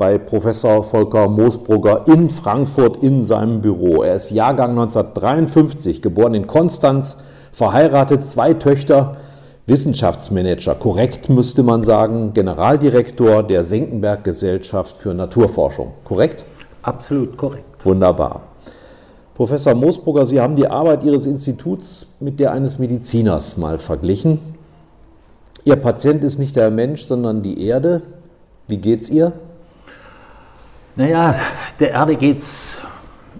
bei Professor Volker Moosbrugger in Frankfurt in seinem Büro. Er ist Jahrgang 1953, geboren in Konstanz, verheiratet, zwei Töchter, Wissenschaftsmanager, korrekt müsste man sagen, Generaldirektor der Senckenberg Gesellschaft für Naturforschung. Korrekt? Absolut korrekt. Wunderbar. Professor Moosbrugger, Sie haben die Arbeit Ihres Instituts mit der eines Mediziners mal verglichen. Ihr Patient ist nicht der Mensch, sondern die Erde. Wie geht's ihr? Naja, der Erde geht es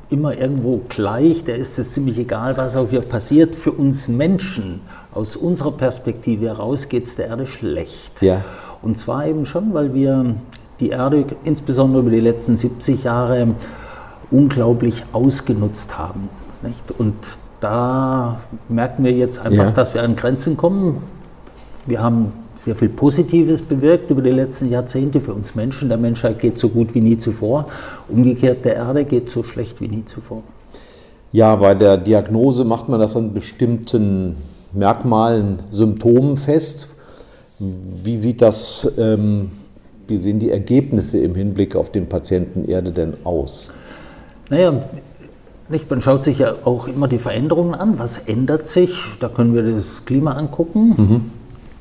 immer irgendwo gleich, der ist es ziemlich egal, was auch hier passiert. Für uns Menschen, aus unserer Perspektive heraus, geht es der Erde schlecht. Ja. Und zwar eben schon, weil wir die Erde insbesondere über die letzten 70 Jahre unglaublich ausgenutzt haben. Nicht? Und da merken wir jetzt einfach, Ja. dass wir an Grenzen kommen. Wir haben sehr viel Positives bewirkt über die letzten Jahrzehnte für uns Menschen. Der Menschheit geht so gut wie nie zuvor. Umgekehrt, der Erde geht so schlecht wie nie zuvor. Ja, bei der Diagnose macht man das an bestimmten Merkmalen, Symptomen fest. Wie sieht das, ähm, wie sehen die Ergebnisse im Hinblick auf den Patienten Erde denn aus? Naja, nicht, man schaut sich ja auch immer die Veränderungen an. Was ändert sich? Da können wir das Klima angucken.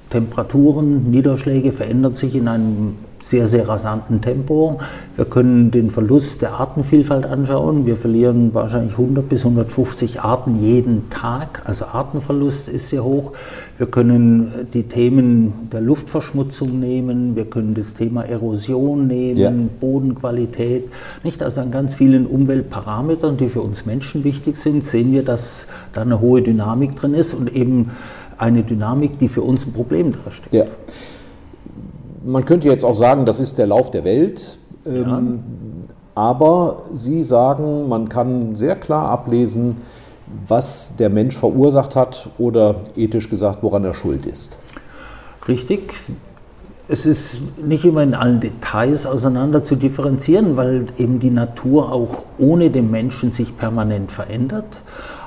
Temperaturen, Niederschläge verändern sich in einem sehr, sehr rasanten Tempo. Wir können den Verlust der Artenvielfalt anschauen. Wir verlieren wahrscheinlich 100 bis 150 Arten jeden Tag. Also Artenverlust ist sehr hoch. Wir können die Themen der Luftverschmutzung nehmen. Wir können das Thema Erosion nehmen, Ja. Bodenqualität. Nicht? Also an ganz vielen Umweltparametern, die für uns Menschen wichtig sind, sehen wir, dass da eine hohe Dynamik drin ist und eben eine Dynamik, die für uns ein Problem darstellt. Ja. Man könnte jetzt auch sagen, das ist der Lauf der Welt. Ähm, Aber Sie sagen, man kann sehr klar ablesen, was der Mensch verursacht hat oder ethisch gesagt, woran er schuld ist. Richtig. Es ist nicht immer in allen Details auseinander zu differenzieren, weil eben die Natur auch ohne den Menschen sich permanent verändert.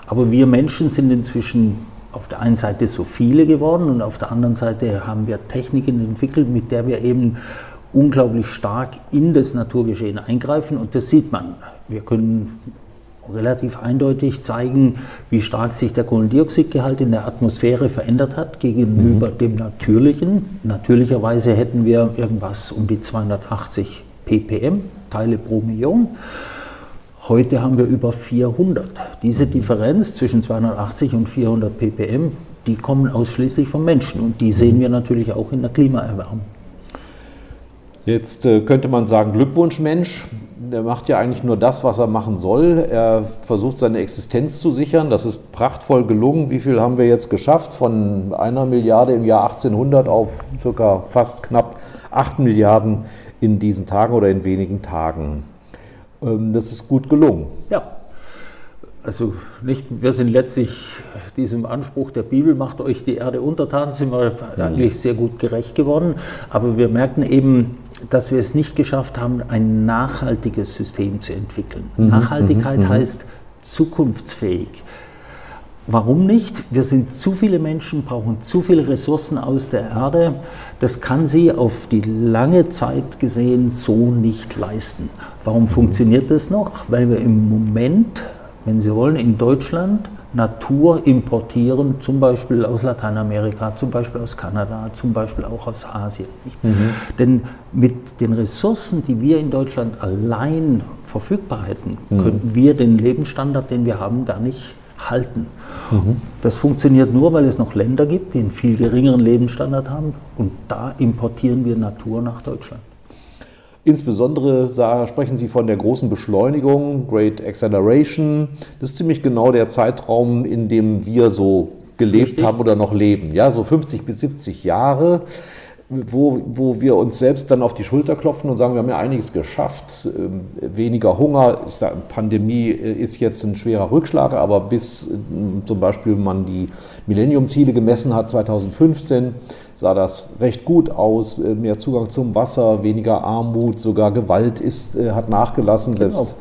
Aber wir Menschen sind inzwischen auf der einen Seite so viele geworden und auf der anderen Seite haben wir Techniken entwickelt, mit der wir eben unglaublich stark in das Naturgeschehen eingreifen und das sieht man. Wir können relativ eindeutig zeigen, wie stark sich der Kohlendioxidgehalt in der Atmosphäre verändert hat gegenüber dem natürlichen. Natürlicherweise hätten wir irgendwas um die 280 ppm, Teile pro Million. Heute haben wir über 400. Diese Differenz zwischen 280 und 400 ppm, die kommen ausschließlich vom Menschen und die sehen wir natürlich auch in der Klimaerwärmung. Jetzt äh, könnte man sagen, Glückwunsch Mensch, der macht ja eigentlich nur das, was er machen soll. Er versucht seine Existenz zu sichern. Das ist prachtvoll gelungen. Wie viel haben wir jetzt geschafft? Von einer Milliarde im Jahr 1800 auf circa fast knapp 8 Milliarden in diesen Tagen oder in wenigen Tagen. Ähm, Das ist gut gelungen. Ja, also nicht, wir sind letztlich diesem Anspruch der Bibel, macht euch die Erde untertan, sind wir eigentlich sehr gut gerecht geworden. Aber wir merken eben, dass wir es nicht geschafft haben, ein nachhaltiges System zu entwickeln. Nachhaltigkeit heißt zukunftsfähig. Warum nicht? Wir sind zu viele Menschen, brauchen zu viele Ressourcen aus der Erde. Das kann sie auf die lange Zeit gesehen so nicht leisten. Warum funktioniert das noch? Weil wir im Moment, wenn Sie wollen, in Deutschland Natur importieren, zum Beispiel aus Lateinamerika, zum Beispiel aus Kanada, zum Beispiel auch aus Asien. Nicht? Denn mit den Ressourcen, die wir in Deutschland allein verfügbar hätten, könnten wir den Lebensstandard, den wir haben, gar nicht halten. Mhm. Das funktioniert nur, weil es noch Länder gibt, die einen viel geringeren Lebensstandard haben und da importieren wir Natur nach Deutschland. Insbesondere sprechen Sie von der großen Beschleunigung, Great Acceleration. Das ist ziemlich genau der Zeitraum, in dem wir so gelebt Richtig. haben oder noch leben. Ja, so 50 bis 70 Jahre wo, wo wir uns selbst dann auf die Schulter klopfen und sagen, wir haben ja einiges geschafft. Ähm, weniger Hunger, sage, Pandemie äh, ist jetzt ein schwerer Rückschlag, aber bis ähm, zum Beispiel man die Millennium-Ziele gemessen hat 2015, sah das recht gut aus. Äh, mehr Zugang zum Wasser, weniger Armut, sogar Gewalt ist, äh, hat nachgelassen, genau. selbst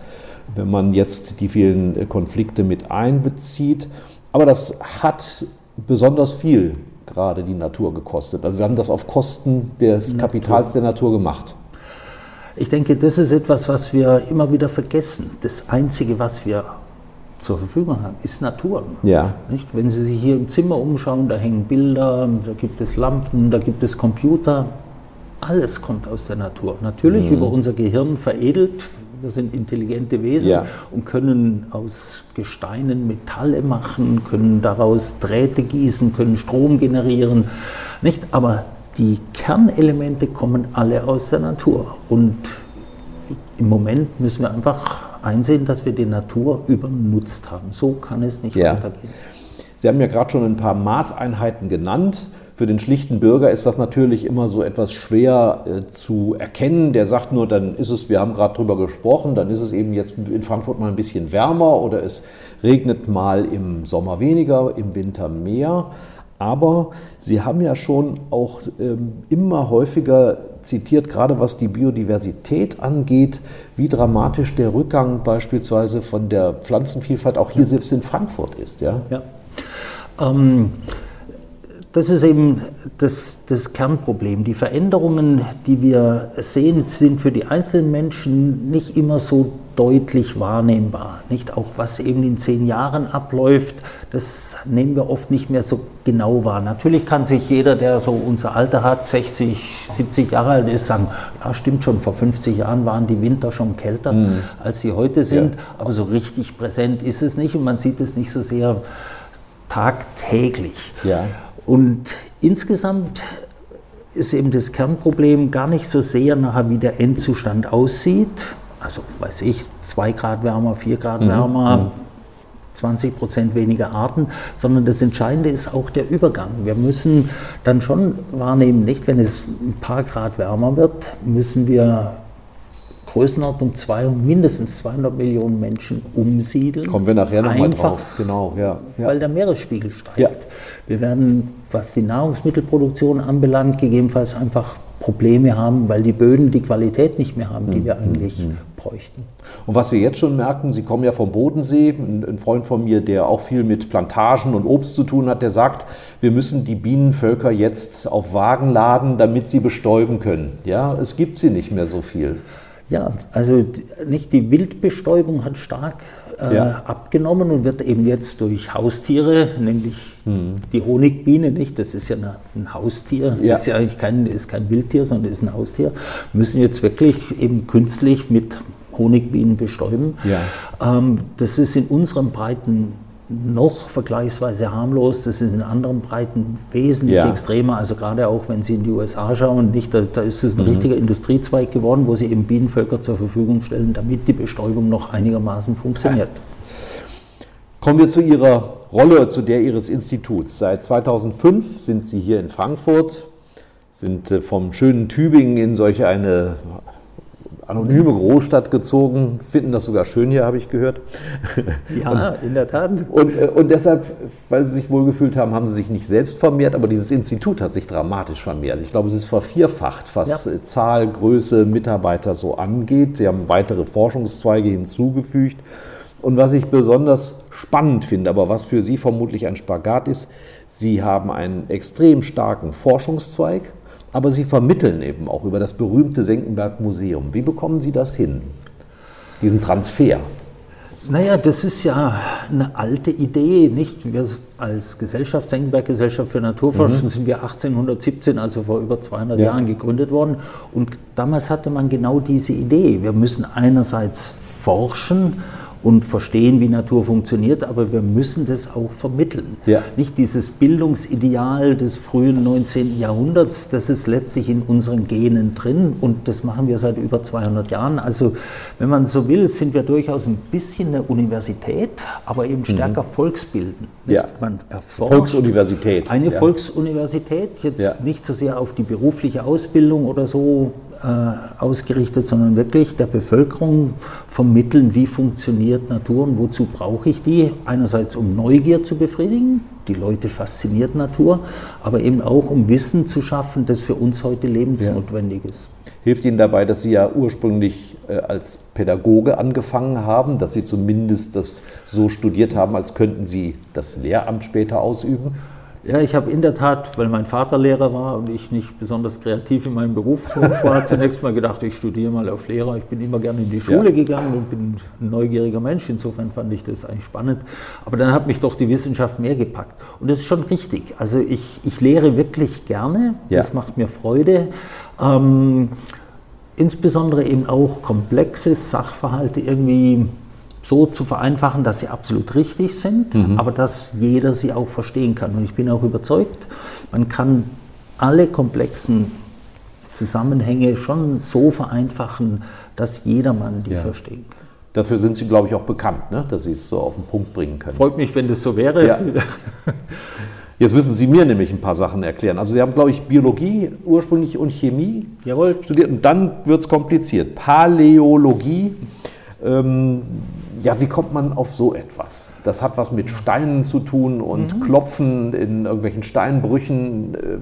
wenn man jetzt die vielen Konflikte mit einbezieht. Aber das hat besonders viel gerade die Natur gekostet. Also wir haben das auf Kosten des Natur. Kapitals der Natur gemacht. Ich denke, das ist etwas, was wir immer wieder vergessen. Das Einzige, was wir zur Verfügung haben, ist Natur. Ja. Nicht? Wenn Sie sich hier im Zimmer umschauen, da hängen Bilder, da gibt es Lampen, da gibt es Computer. Alles kommt aus der Natur. Natürlich mhm. über unser Gehirn veredelt wir sind intelligente Wesen ja. und können aus Gesteinen Metalle machen, können daraus Drähte gießen, können Strom generieren. Nicht? Aber die Kernelemente kommen alle aus der Natur. Und im Moment müssen wir einfach einsehen, dass wir die Natur übernutzt haben. So kann es nicht ja. weitergehen. Sie haben ja gerade schon ein paar Maßeinheiten genannt. Für den schlichten Bürger ist das natürlich immer so etwas schwer äh, zu erkennen. Der sagt nur, dann ist es, wir haben gerade drüber gesprochen, dann ist es eben jetzt in Frankfurt mal ein bisschen wärmer oder es regnet mal im Sommer weniger, im Winter mehr. Aber Sie haben ja schon auch ähm, immer häufiger zitiert, gerade was die Biodiversität angeht, wie dramatisch der Rückgang beispielsweise von der Pflanzenvielfalt auch hier selbst in Frankfurt ist. Ja. ja. Ähm, das ist eben das, das, Kernproblem. Die Veränderungen, die wir sehen, sind für die einzelnen Menschen nicht immer so deutlich wahrnehmbar. Nicht auch was eben in zehn Jahren abläuft, das nehmen wir oft nicht mehr so genau wahr. Natürlich kann sich jeder, der so unser Alter hat, 60, 70 Jahre alt ist, sagen, ja stimmt schon, vor 50 Jahren waren die Winter schon kälter, mhm. als sie heute sind, ja. aber so richtig präsent ist es nicht und man sieht es nicht so sehr tagtäglich. Ja. Und insgesamt ist eben das Kernproblem gar nicht so sehr nachher, wie der Endzustand aussieht. Also, weiß ich, 2 Grad wärmer, 4 Grad mhm. wärmer, 20 mhm. Prozent weniger Arten, sondern das Entscheidende ist auch der Übergang. Wir müssen dann schon wahrnehmen, nicht wenn es ein paar Grad wärmer wird, müssen wir Größenordnung 200, mindestens 200 Millionen Menschen umsiedeln. Kommen wir nachher nochmal drauf. Genau, ja, ja, Weil der Meeresspiegel steigt. Ja. Wir werden, was die Nahrungsmittelproduktion anbelangt, gegebenenfalls einfach Probleme haben, weil die Böden die Qualität nicht mehr haben, die mhm. wir eigentlich mhm. bräuchten. Und was wir jetzt schon merken, Sie kommen ja vom Bodensee, ein Freund von mir, der auch viel mit Plantagen und Obst zu tun hat, der sagt, wir müssen die Bienenvölker jetzt auf Wagen laden, damit sie bestäuben können. Ja, es gibt sie nicht mehr so viel. Ja, also nicht die Wildbestäubung hat stark äh, ja. abgenommen und wird eben jetzt durch Haustiere, nämlich mhm. die Honigbiene, nicht? Das ist ja eine, ein Haustier, ja. ist ja eigentlich kein, ist kein Wildtier, sondern ist ein Haustier, müssen jetzt wirklich eben künstlich mit Honigbienen bestäuben. Ja. Ähm, das ist in unseren Breiten noch vergleichsweise harmlos. Das ist in anderen Breiten wesentlich ja. extremer. Also gerade auch, wenn Sie in die USA schauen, nicht, da, da ist es ein mhm. richtiger Industriezweig geworden, wo Sie eben Bienenvölker zur Verfügung stellen, damit die Bestäubung noch einigermaßen funktioniert. Kommen wir zu Ihrer Rolle, zu der Ihres Instituts. Seit 2005 sind Sie hier in Frankfurt, sind äh, vom schönen Tübingen in solch eine anonyme Großstadt gezogen, finden das sogar schön hier, habe ich gehört. Ja, und, in der Tat. Und, äh, und deshalb, weil sie sich wohlgefühlt haben, haben sie sich nicht selbst vermehrt, aber dieses Institut hat sich dramatisch vermehrt. Ich glaube, es ist vervierfacht, was ja. Zahl, Größe, Mitarbeiter so angeht. Sie haben weitere Forschungszweige hinzugefügt. Und was ich besonders spannend finde, aber was für Sie vermutlich ein Spagat ist, Sie haben einen extrem starken Forschungszweig, aber Sie vermitteln eben auch über das berühmte Senckenberg Museum. Wie bekommen Sie das hin, diesen Transfer? Naja, das ist ja eine alte Idee, nicht? Wir als Gesellschaft, Senckenberg Gesellschaft für Naturforschung, mhm. sind wir 1817, also vor über 200 ja. Jahren gegründet worden. Und damals hatte man genau diese Idee. Wir müssen einerseits forschen und verstehen, wie Natur funktioniert, aber wir müssen das auch vermitteln. Ja. Nicht dieses Bildungsideal des frühen 19. Jahrhunderts, das ist letztlich in unseren Genen drin und das machen wir seit über 200 Jahren. Also wenn man so will, sind wir durchaus ein bisschen eine Universität, aber eben stärker volksbilden. nicht? Ja. Man erforscht Volksuniversität. Eine ja. Volksuniversität, jetzt Ja. nicht so sehr auf die berufliche Ausbildung oder so ausgerichtet, sondern wirklich der Bevölkerung vermitteln, wie funktioniert Natur und wozu brauche ich die. Einerseits um Neugier zu befriedigen, die Leute fasziniert Natur, aber eben auch um Wissen zu schaffen, das für uns heute lebensnotwendig ist. Hilft Ihnen dabei, dass Sie ja ursprünglich äh, als Pädagoge angefangen haben, dass Sie zumindest das so studiert haben, als könnten Sie das Lehramt später ausüben? Ja, ich habe in der Tat, weil mein Vater Lehrer war und ich nicht besonders kreativ in meinem Beruf war, zunächst mal gedacht, ich studiere mal auf Lehrer. Ich bin immer gerne in die Schule Ja. gegangen und bin ein neugieriger Mensch. Insofern fand ich das eigentlich spannend. Aber dann hat mich doch die Wissenschaft mehr gepackt. Und das ist schon richtig. Also ich, ich lehre wirklich gerne. Ja. Das macht mir Freude. Ähm, insbesondere eben auch komplexe Sachverhalte irgendwie so zu vereinfachen, dass sie absolut richtig sind, aber dass jeder sie auch verstehen kann. Und ich bin auch überzeugt, man kann alle komplexen Zusammenhänge schon so vereinfachen, dass jedermann die Ja. verstehen kann. Dafür sind Sie, glaube ich, auch bekannt, ne? dass Sie es so auf den Punkt bringen können. Freut mich, wenn das so wäre. Ja. Jetzt müssen Sie mir nämlich ein paar Sachen erklären. Also Sie haben, glaube ich, Biologie ursprünglich und Chemie Jawohl. studiert und dann wird es kompliziert. Paläologie. Ähm, ja, wie kommt man auf so etwas? Das hat was mit Steinen zu tun und Klopfen in irgendwelchen Steinbrüchen. Äh,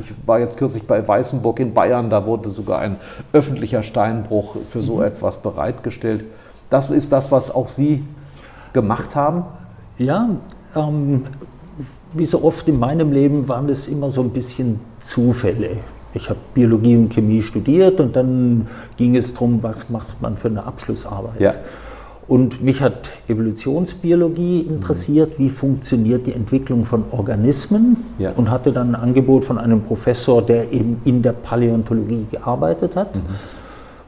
Ich war jetzt kürzlich bei Weißenburg in Bayern, da wurde sogar ein öffentlicher Steinbruch für so etwas bereitgestellt. Das ist das, was auch Sie gemacht haben? Ja, ähm, wie so oft in meinem Leben waren es immer so ein bisschen Zufälle. Ich habe Biologie und Chemie studiert und dann ging es darum, was macht man für eine Abschlussarbeit. Ja. Und mich hat Evolutionsbiologie interessiert, wie funktioniert die Entwicklung von Organismen Ja. und hatte dann ein Angebot von einem Professor, der eben in der Paläontologie gearbeitet hat.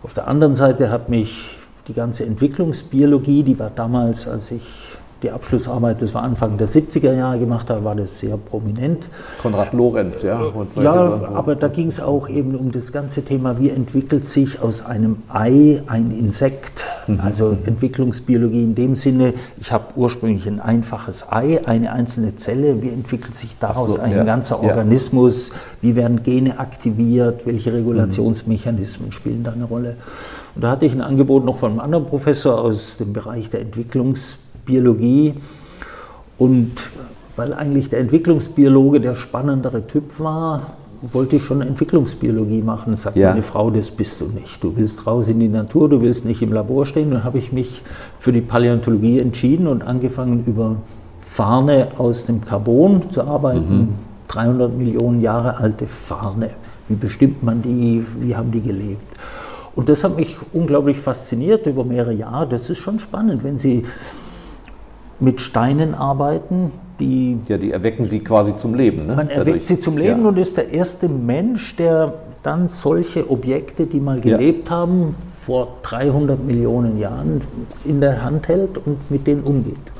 Auf der anderen Seite hat mich die ganze Entwicklungsbiologie, die war damals, als ich die Abschlussarbeit, das war Anfang der 70er Jahre gemacht habe, war das sehr prominent. Konrad Lorenz, ja. solche Ja, aber da ging es auch eben um das ganze Thema, wie entwickelt sich aus einem Ei ein Insekt, Mhm. also Entwicklungsbiologie in dem Sinne, ich habe ursprünglich ein einfaches Ei, eine einzelne Zelle, wie entwickelt sich daraus so, ein ja, ganzer ja. Organismus, wie werden Gene aktiviert, welche Mhm. Regulationsmechanismen spielen da eine Rolle. Und da hatte ich ein Angebot noch von einem anderen Professor aus dem Bereich der Entwicklungsbiologie. Und weil eigentlich der Entwicklungsbiologe der spannendere Typ war, wollte ich schon Entwicklungsbiologie machen. Sagt Ja. meine Frau, das bist du nicht. Du willst raus in die Natur, du willst nicht im Labor stehen. Dann habe ich mich für die Paläontologie entschieden und angefangen über Farne aus dem Carbon zu arbeiten. 300 Millionen Jahre alte Farne. Wie bestimmt man die? Wie haben die gelebt? Und das hat mich unglaublich fasziniert über mehrere Jahre. Das ist schon spannend, wenn Sie mit Steinen arbeiten, die Ja, die erwecken sie quasi zum Leben. Ne? man erweckt Dadurch. sie zum Leben ja. und ist der erste Mensch, der dann solche Objekte, die mal Ja. gelebt haben, vor 300 Millionen Jahren in der Hand hält und mit denen umgeht.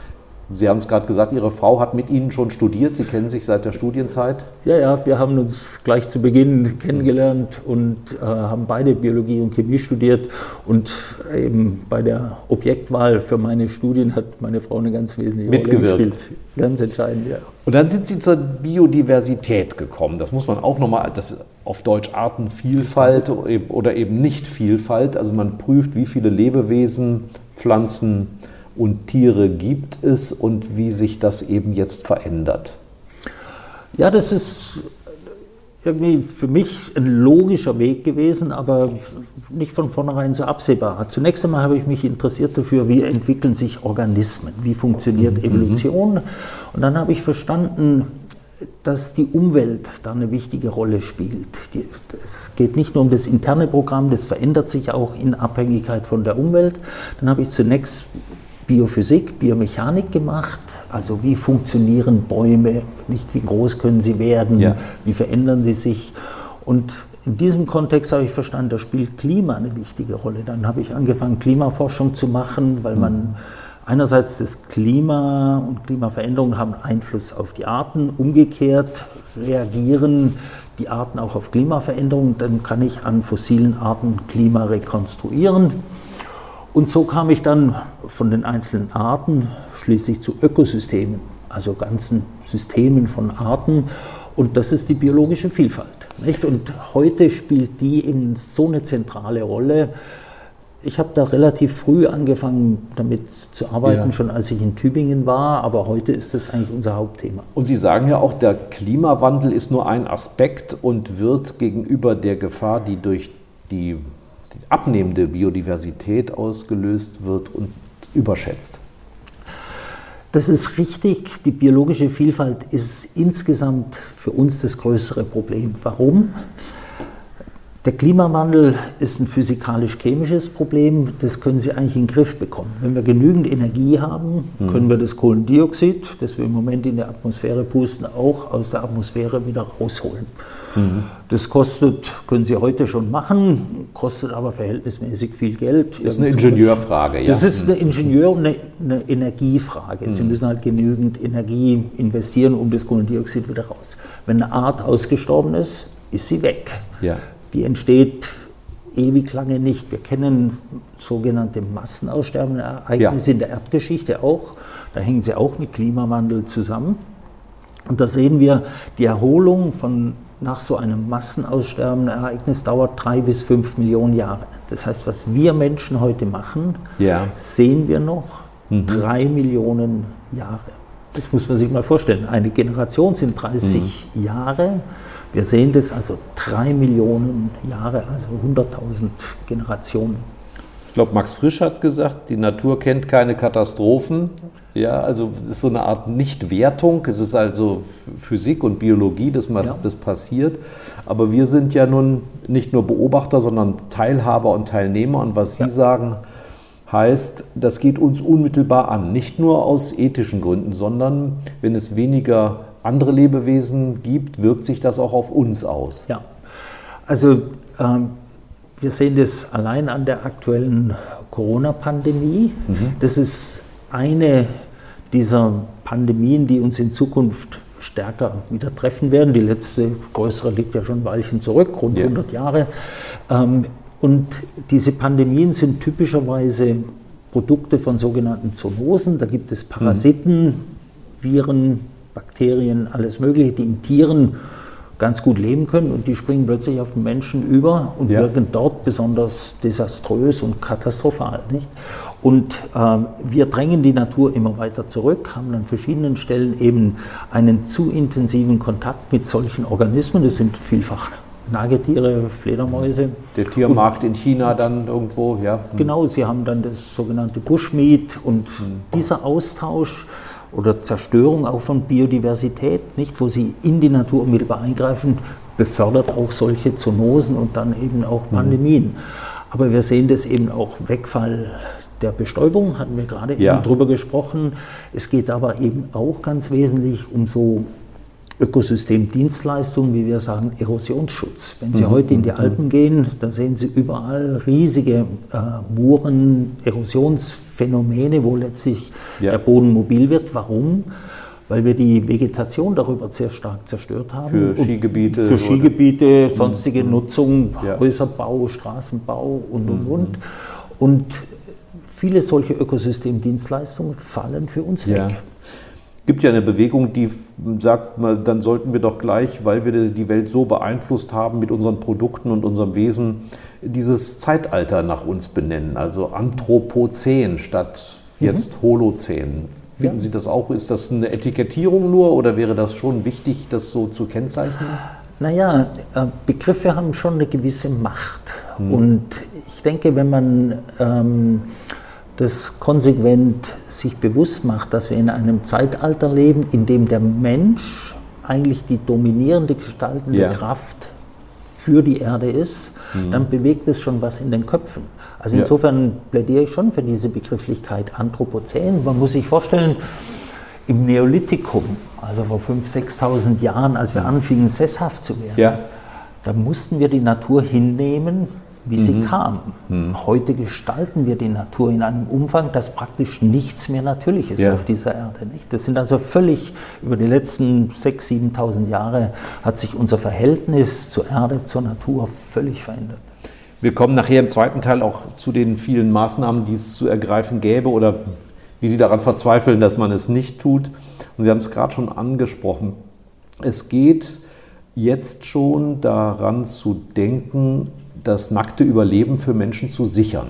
Sie haben es gerade gesagt, Ihre Frau hat mit Ihnen schon studiert. Sie kennen sich seit der Studienzeit. Ja, ja, wir haben uns gleich zu Beginn kennengelernt und äh, haben beide Biologie und Chemie studiert. Und eben bei der Objektwahl für meine Studien hat meine Frau eine ganz wesentliche Mitgewirkt. Rolle gespielt. Ganz entscheidend, ja. Und dann sind Sie zur Biodiversität gekommen. Das muss man auch nochmal, das auf Deutsch Artenvielfalt oder eben Nicht-Vielfalt. Also man prüft, wie viele Lebewesen, Pflanzen und Tiere gibt es und wie sich das eben jetzt verändert. Ja, das ist irgendwie für mich ein logischer Weg gewesen, aber nicht von vornherein so absehbar. Zunächst einmal habe ich mich interessiert dafür, wie entwickeln sich Organismen, wie funktioniert Evolution. Und dann habe ich verstanden, dass die Umwelt da eine wichtige Rolle spielt. Die, es geht nicht nur um das interne Programm, das verändert sich auch in Abhängigkeit von der Umwelt. Dann habe ich zunächst Biophysik, Biomechanik gemacht, also wie funktionieren Bäume, nicht wie groß können sie werden, Ja. wie verändern sie sich. Und in diesem Kontext habe ich verstanden, da spielt Klima eine wichtige Rolle. Dann habe ich angefangen, Klimaforschung zu machen, weil man Einerseits das Klima und Klimaveränderungen haben Einfluss auf die Arten. Umgekehrt reagieren die Arten auch auf Klimaveränderungen. Dann kann ich an fossilen Arten Klima rekonstruieren. Und so kam ich dann von den einzelnen Arten schließlich zu Ökosystemen, also ganzen Systemen von Arten. Und das ist die biologische Vielfalt. Nicht? Und heute spielt die eben so eine zentrale Rolle. Ich habe da relativ früh angefangen, damit zu arbeiten, ja. schon als ich in Tübingen war, aber heute ist das eigentlich unser Hauptthema. Und Sie sagen ja auch, der Klimawandel ist nur ein Aspekt und wird gegenüber der Gefahr, die durch die abnehmende Biodiversität ausgelöst wird und überschätzt. Das ist richtig. Die biologische Vielfalt ist insgesamt für uns das größere Problem. Warum? Der Klimawandel ist ein physikalisch-chemisches Problem, das können Sie eigentlich in den Griff bekommen. Wenn wir genügend Energie haben, mhm. können wir das Kohlendioxid, das wir im Moment in der Atmosphäre pusten, auch aus der Atmosphäre wieder rausholen. Mhm. Das kostet, können Sie heute schon machen, kostet aber verhältnismäßig viel Geld. Das ist eine Ingenieurfrage, ja. Das ist eine Ingenieur- und eine, eine Energiefrage. Mhm. Sie müssen halt genügend Energie investieren, um das Kohlendioxid wieder raus. Wenn eine Art ausgestorben ist, ist sie weg. Ja. Die entsteht ewig lange nicht. Wir kennen sogenannte massenaussterbende Ereignisse ja. in der Erdgeschichte auch. Da hängen sie auch mit Klimawandel zusammen. Und da sehen wir, die Erholung von nach so einem massenaussterbenden Ereignis dauert drei bis fünf Millionen Jahre. Das heißt, was wir Menschen heute machen, ja. sehen wir noch mhm. drei Millionen Jahre. Das muss man sich mal vorstellen. Eine Generation sind 30 mhm. Jahre. Wir sehen das also drei Millionen Jahre, also 100.000 Generationen. Ich glaube, Max Frisch hat gesagt, die Natur kennt keine Katastrophen. Ja, also es ist so eine Art Nichtwertung. Es ist also Physik und Biologie, dass ja. das passiert. Aber wir sind ja nun nicht nur Beobachter, sondern Teilhaber und Teilnehmer. Und was Sie ja. sagen, heißt, das geht uns unmittelbar an. Nicht nur aus ethischen Gründen, sondern wenn es weniger andere Lebewesen gibt, wirkt sich das auch auf uns aus. Ja, also ähm, wir sehen das allein an der aktuellen Corona-Pandemie. Mhm. Das ist eine dieser Pandemien, die uns in Zukunft stärker wieder treffen werden. Die letzte größere liegt ja schon ein Weilchen zurück, rund ja. 100 Jahre. Ähm, und diese Pandemien sind typischerweise Produkte von sogenannten Zoonosen. Da gibt es Parasiten, mhm. Viren, Bakterien, alles Mögliche, die in Tieren ganz gut leben können und die springen plötzlich auf den Menschen über und ja. wirken dort besonders desaströs und katastrophal. Nicht? Und ähm, wir drängen die Natur immer weiter zurück, haben an verschiedenen Stellen eben einen zu intensiven Kontakt mit solchen Organismen. Das sind vielfach Nagetiere, Fledermäuse. Der Tiermarkt und, in China dann irgendwo, ja. Genau, sie haben dann das sogenannte Bushmeat und mhm. dieser Austausch oder Zerstörung auch von Biodiversität, nicht, wo sie in die Natur unmittelbar eingreifen, befördert auch solche Zoonosen und dann eben auch mhm. Pandemien. Mhm. Aber wir sehen das eben auch Wegfall der Bestäubung, hatten wir gerade ja. eben drüber gesprochen. Es geht aber eben auch ganz wesentlich um so Ökosystemdienstleistungen, wie wir sagen, Erosionsschutz. Wenn Sie mhm. heute in die mhm. Alpen gehen, da sehen Sie überall riesige äh, Muren, Erosionsphänomene, wo letztlich ja. der Boden mobil wird. Warum? Weil wir die Vegetation darüber sehr stark zerstört haben. Für Skigebiete. Für Skigebiete, oder? sonstige mhm. Nutzung, ja. Häuserbau, Straßenbau und, und, mhm. und. Und viele solche Ökosystemdienstleistungen fallen für uns ja. weg gibt ja eine Bewegung, die sagt, dann sollten wir doch gleich, weil wir die Welt so beeinflusst haben mit unseren Produkten und unserem Wesen, dieses Zeitalter nach uns benennen, also Anthropozän statt jetzt mhm. Holozän. Finden ja. Sie das auch? Ist das eine Etikettierung nur oder wäre das schon wichtig, das so zu kennzeichnen? Naja, äh, Begriffe haben schon eine gewisse Macht. Mhm. Und ich denke, wenn man ähm, das konsequent sich bewusst macht, dass wir in einem Zeitalter leben, in dem der Mensch eigentlich die dominierende gestaltende ja. Kraft für die Erde ist, mhm. dann bewegt es schon was in den Köpfen. Also insofern ja. plädiere ich schon für diese Begrifflichkeit Anthropozän. Man muss sich vorstellen, im Neolithikum, also vor 5.000, 6.000 Jahren, als wir anfingen, sesshaft zu werden, ja. da mussten wir die Natur hinnehmen wie sie kam. Heute gestalten wir die Natur in einem Umfang, dass praktisch nichts mehr natürlich ist Ja. auf dieser Erde. Nicht? Das sind also völlig, über die letzten 6.000, 7.000 Jahre hat sich unser Verhältnis zur Erde, zur Natur völlig verändert. Wir kommen nachher im zweiten Teil auch zu den vielen Maßnahmen, die es zu ergreifen gäbe oder wie Sie daran verzweifeln, dass man es nicht tut. Und Sie haben es gerade schon angesprochen. Es geht jetzt schon daran zu denken, das nackte Überleben für Menschen zu sichern.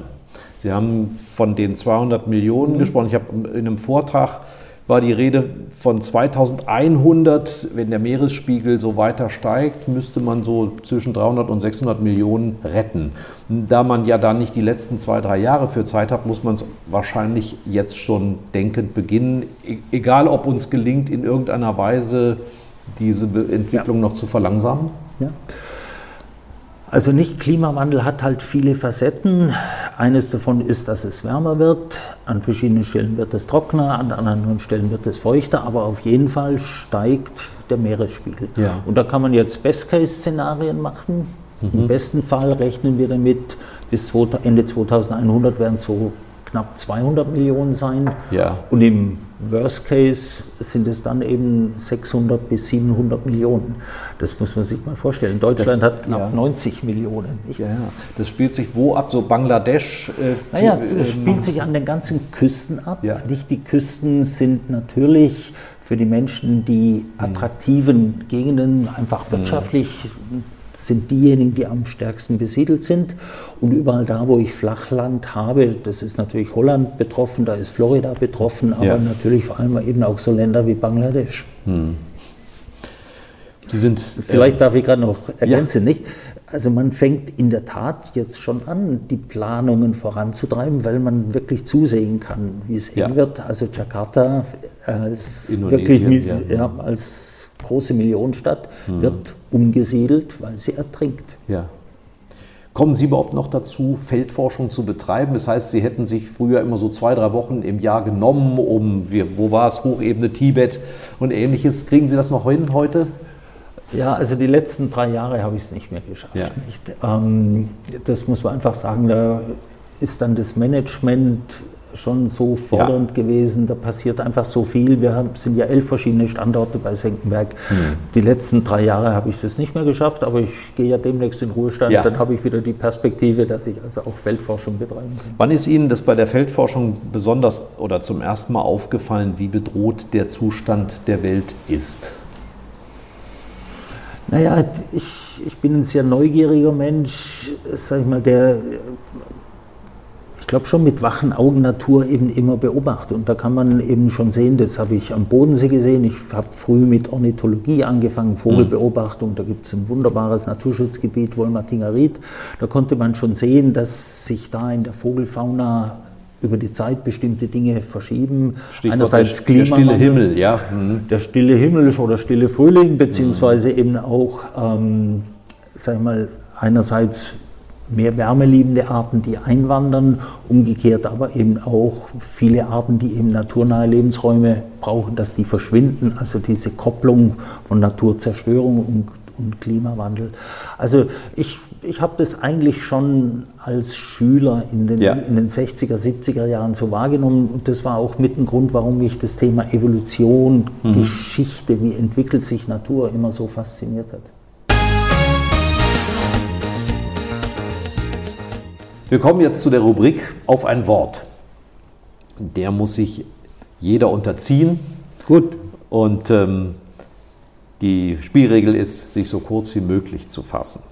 Sie haben von den 200 Millionen gesprochen. Ich habe in einem Vortrag war die Rede von 2100, wenn der Meeresspiegel so weiter steigt, müsste man so zwischen 300 und 600 Millionen retten. Da man ja da nicht die letzten zwei, drei Jahre für Zeit hat, muss man es wahrscheinlich jetzt schon denkend beginnen, E- egal ob uns gelingt, in irgendeiner Weise diese Entwicklung noch zu verlangsamen. Ja. Also nicht Klimawandel hat halt viele Facetten. Eines davon ist, dass es wärmer wird. An verschiedenen Stellen wird es trockener, an anderen Stellen wird es feuchter, aber auf jeden Fall steigt der Meeresspiegel. Ja. Und da kann man jetzt Best-Case-Szenarien machen. Mhm. Im besten Fall rechnen wir damit, bis 2000 Ende 2100 werden es so knapp 200 Millionen sein. Ja. Und im Worst Case sind es dann eben 600 bis 700 Millionen. Das muss man sich mal vorstellen. Deutschland Das- hat knapp ja. 90 Millionen. Ja, ja. Das spielt sich wo ab? So Bangladesch? Äh, für- Naja, das ähm, spielt sich an den ganzen Küsten ab. Ja. Nicht die Küsten sind natürlich für die Menschen, die attraktiven Gegenden einfach wirtschaftlich sind diejenigen, die am stärksten besiedelt sind. Und überall da, wo ich Flachland habe, das ist natürlich Holland betroffen, da ist Florida betroffen, aber Ja. natürlich vor allem eben auch so Länder wie Bangladesch. Die sind Vielleicht darf ich gerade noch ergänzen, nicht? Also man fängt in der Tat jetzt schon an, die Planungen voranzutreiben, weil man wirklich zusehen kann, wie es eng Ja. wird. Also Jakarta als Indonesien, wirklich ja. ja, als große Millionenstadt Mhm. wird umgesiedelt, weil sie ertrinkt. Ja. Kommen Sie überhaupt noch dazu, Feldforschung zu betreiben? Das heißt, Sie hätten sich früher immer so zwei, drei Wochen im Jahr genommen, um, wo war es, Hochebene Tibet und ähnliches. Kriegen Sie das noch hin heute? Ja, also die letzten drei Jahre habe ich es nicht mehr geschafft. Ja. Nicht? Ähm, das muss man einfach sagen, da ist dann das Management schon so fordernd gewesen, da passiert einfach so viel. Wir haben, sind ja elf verschiedene Standorte bei Senckenberg. Hm. Die letzten drei Jahre habe ich das nicht mehr geschafft, aber ich gehe ja demnächst in Ruhestand, Ja. dann habe ich wieder die Perspektive, dass ich also auch Feldforschung betreiben kann. Wann ist Ihnen das bei der Feldforschung besonders oder zum ersten Mal aufgefallen, wie bedroht der Zustand der Welt ist? Naja, ich, ich bin ein sehr neugieriger Mensch, sag ich mal, der, ich glaube schon mit wachen Augen Natur eben immer beobachtet. Und da kann man eben schon sehen, das habe ich am Bodensee gesehen. Ich habe früh mit Ornithologie angefangen, Vogelbeobachtung. Da gibt es ein wunderbares Naturschutzgebiet, Wolmertinger-Ried. Da konnte man schon sehen, dass sich da in der Vogelfauna über die Zeit bestimmte Dinge verschieben. Stichwort der, der stille. Himmel, ja. Mhm. Der stille Himmel oder stille Frühling, beziehungsweise eben auch, ähm, sag ich mal, einerseits mehr wärmeliebende Arten, die einwandern, umgekehrt aber eben auch viele Arten, die eben naturnahe Lebensräume brauchen, dass die verschwinden. Also diese Kopplung von Naturzerstörung und, und Klimawandel. Also ich, ich habe das eigentlich schon als Schüler in den, Ja. in den 60er, 70er Jahren so wahrgenommen und das war auch mit ein Grund, warum mich das Thema Evolution, Geschichte, wie entwickelt sich Natur immer so fasziniert hat. Wir kommen jetzt zu der Rubrik auf ein Wort. Der muss sich jeder unterziehen. Gut. Und ähm, die Spielregel ist, sich so kurz wie möglich zu fassen.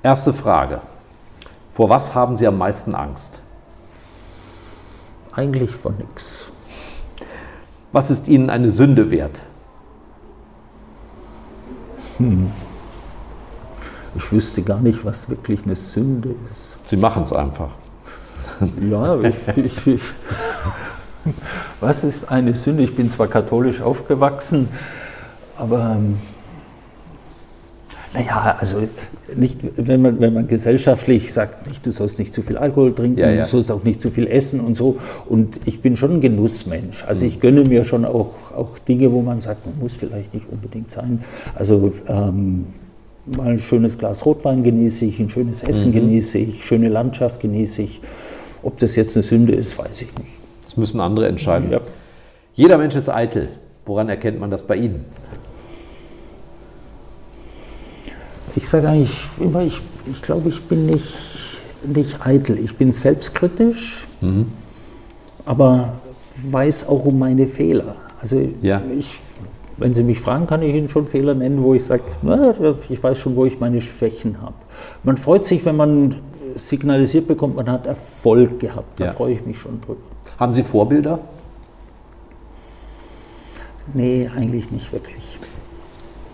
Erste Frage. Vor was haben Sie am meisten Angst? Eigentlich von nichts. Was ist Ihnen eine Sünde wert? Ich wüsste gar nicht, was wirklich eine Sünde ist. Sie machen es einfach. Ja, ich, ich, ich, was ist eine Sünde? Ich bin zwar katholisch aufgewachsen, aber ähm, naja, also nicht, wenn man, wenn man gesellschaftlich sagt, nicht, du sollst nicht zu viel Alkohol trinken, Ja, ja. du sollst auch nicht zu viel essen und so. Und ich bin schon ein Genussmensch. Also ich gönne mir schon auch, auch Dinge, wo man sagt, man muss vielleicht nicht unbedingt sein. Also ähm, mal ein schönes Glas Rotwein genieße ich, ein schönes Essen mhm. genieße ich, schöne Landschaft genieße ich. Ob das jetzt eine Sünde ist, weiß ich nicht. Das müssen andere entscheiden. Ja. Jeder Mensch ist eitel. Woran erkennt man das bei Ihnen? Ich sage eigentlich immer, ich, ich glaube, ich bin nicht, nicht eitel. Ich bin selbstkritisch, mhm. aber weiß auch um meine Fehler. Also ja. ich, wenn Sie mich fragen, kann ich Ihnen schon Fehler nennen, wo ich sage, ich weiß schon, wo ich meine Schwächen habe. Man freut sich, wenn man signalisiert bekommt, man hat Erfolg gehabt. Da ja. freue ich mich schon drüber. Haben Sie Vorbilder? Nee, eigentlich nicht wirklich.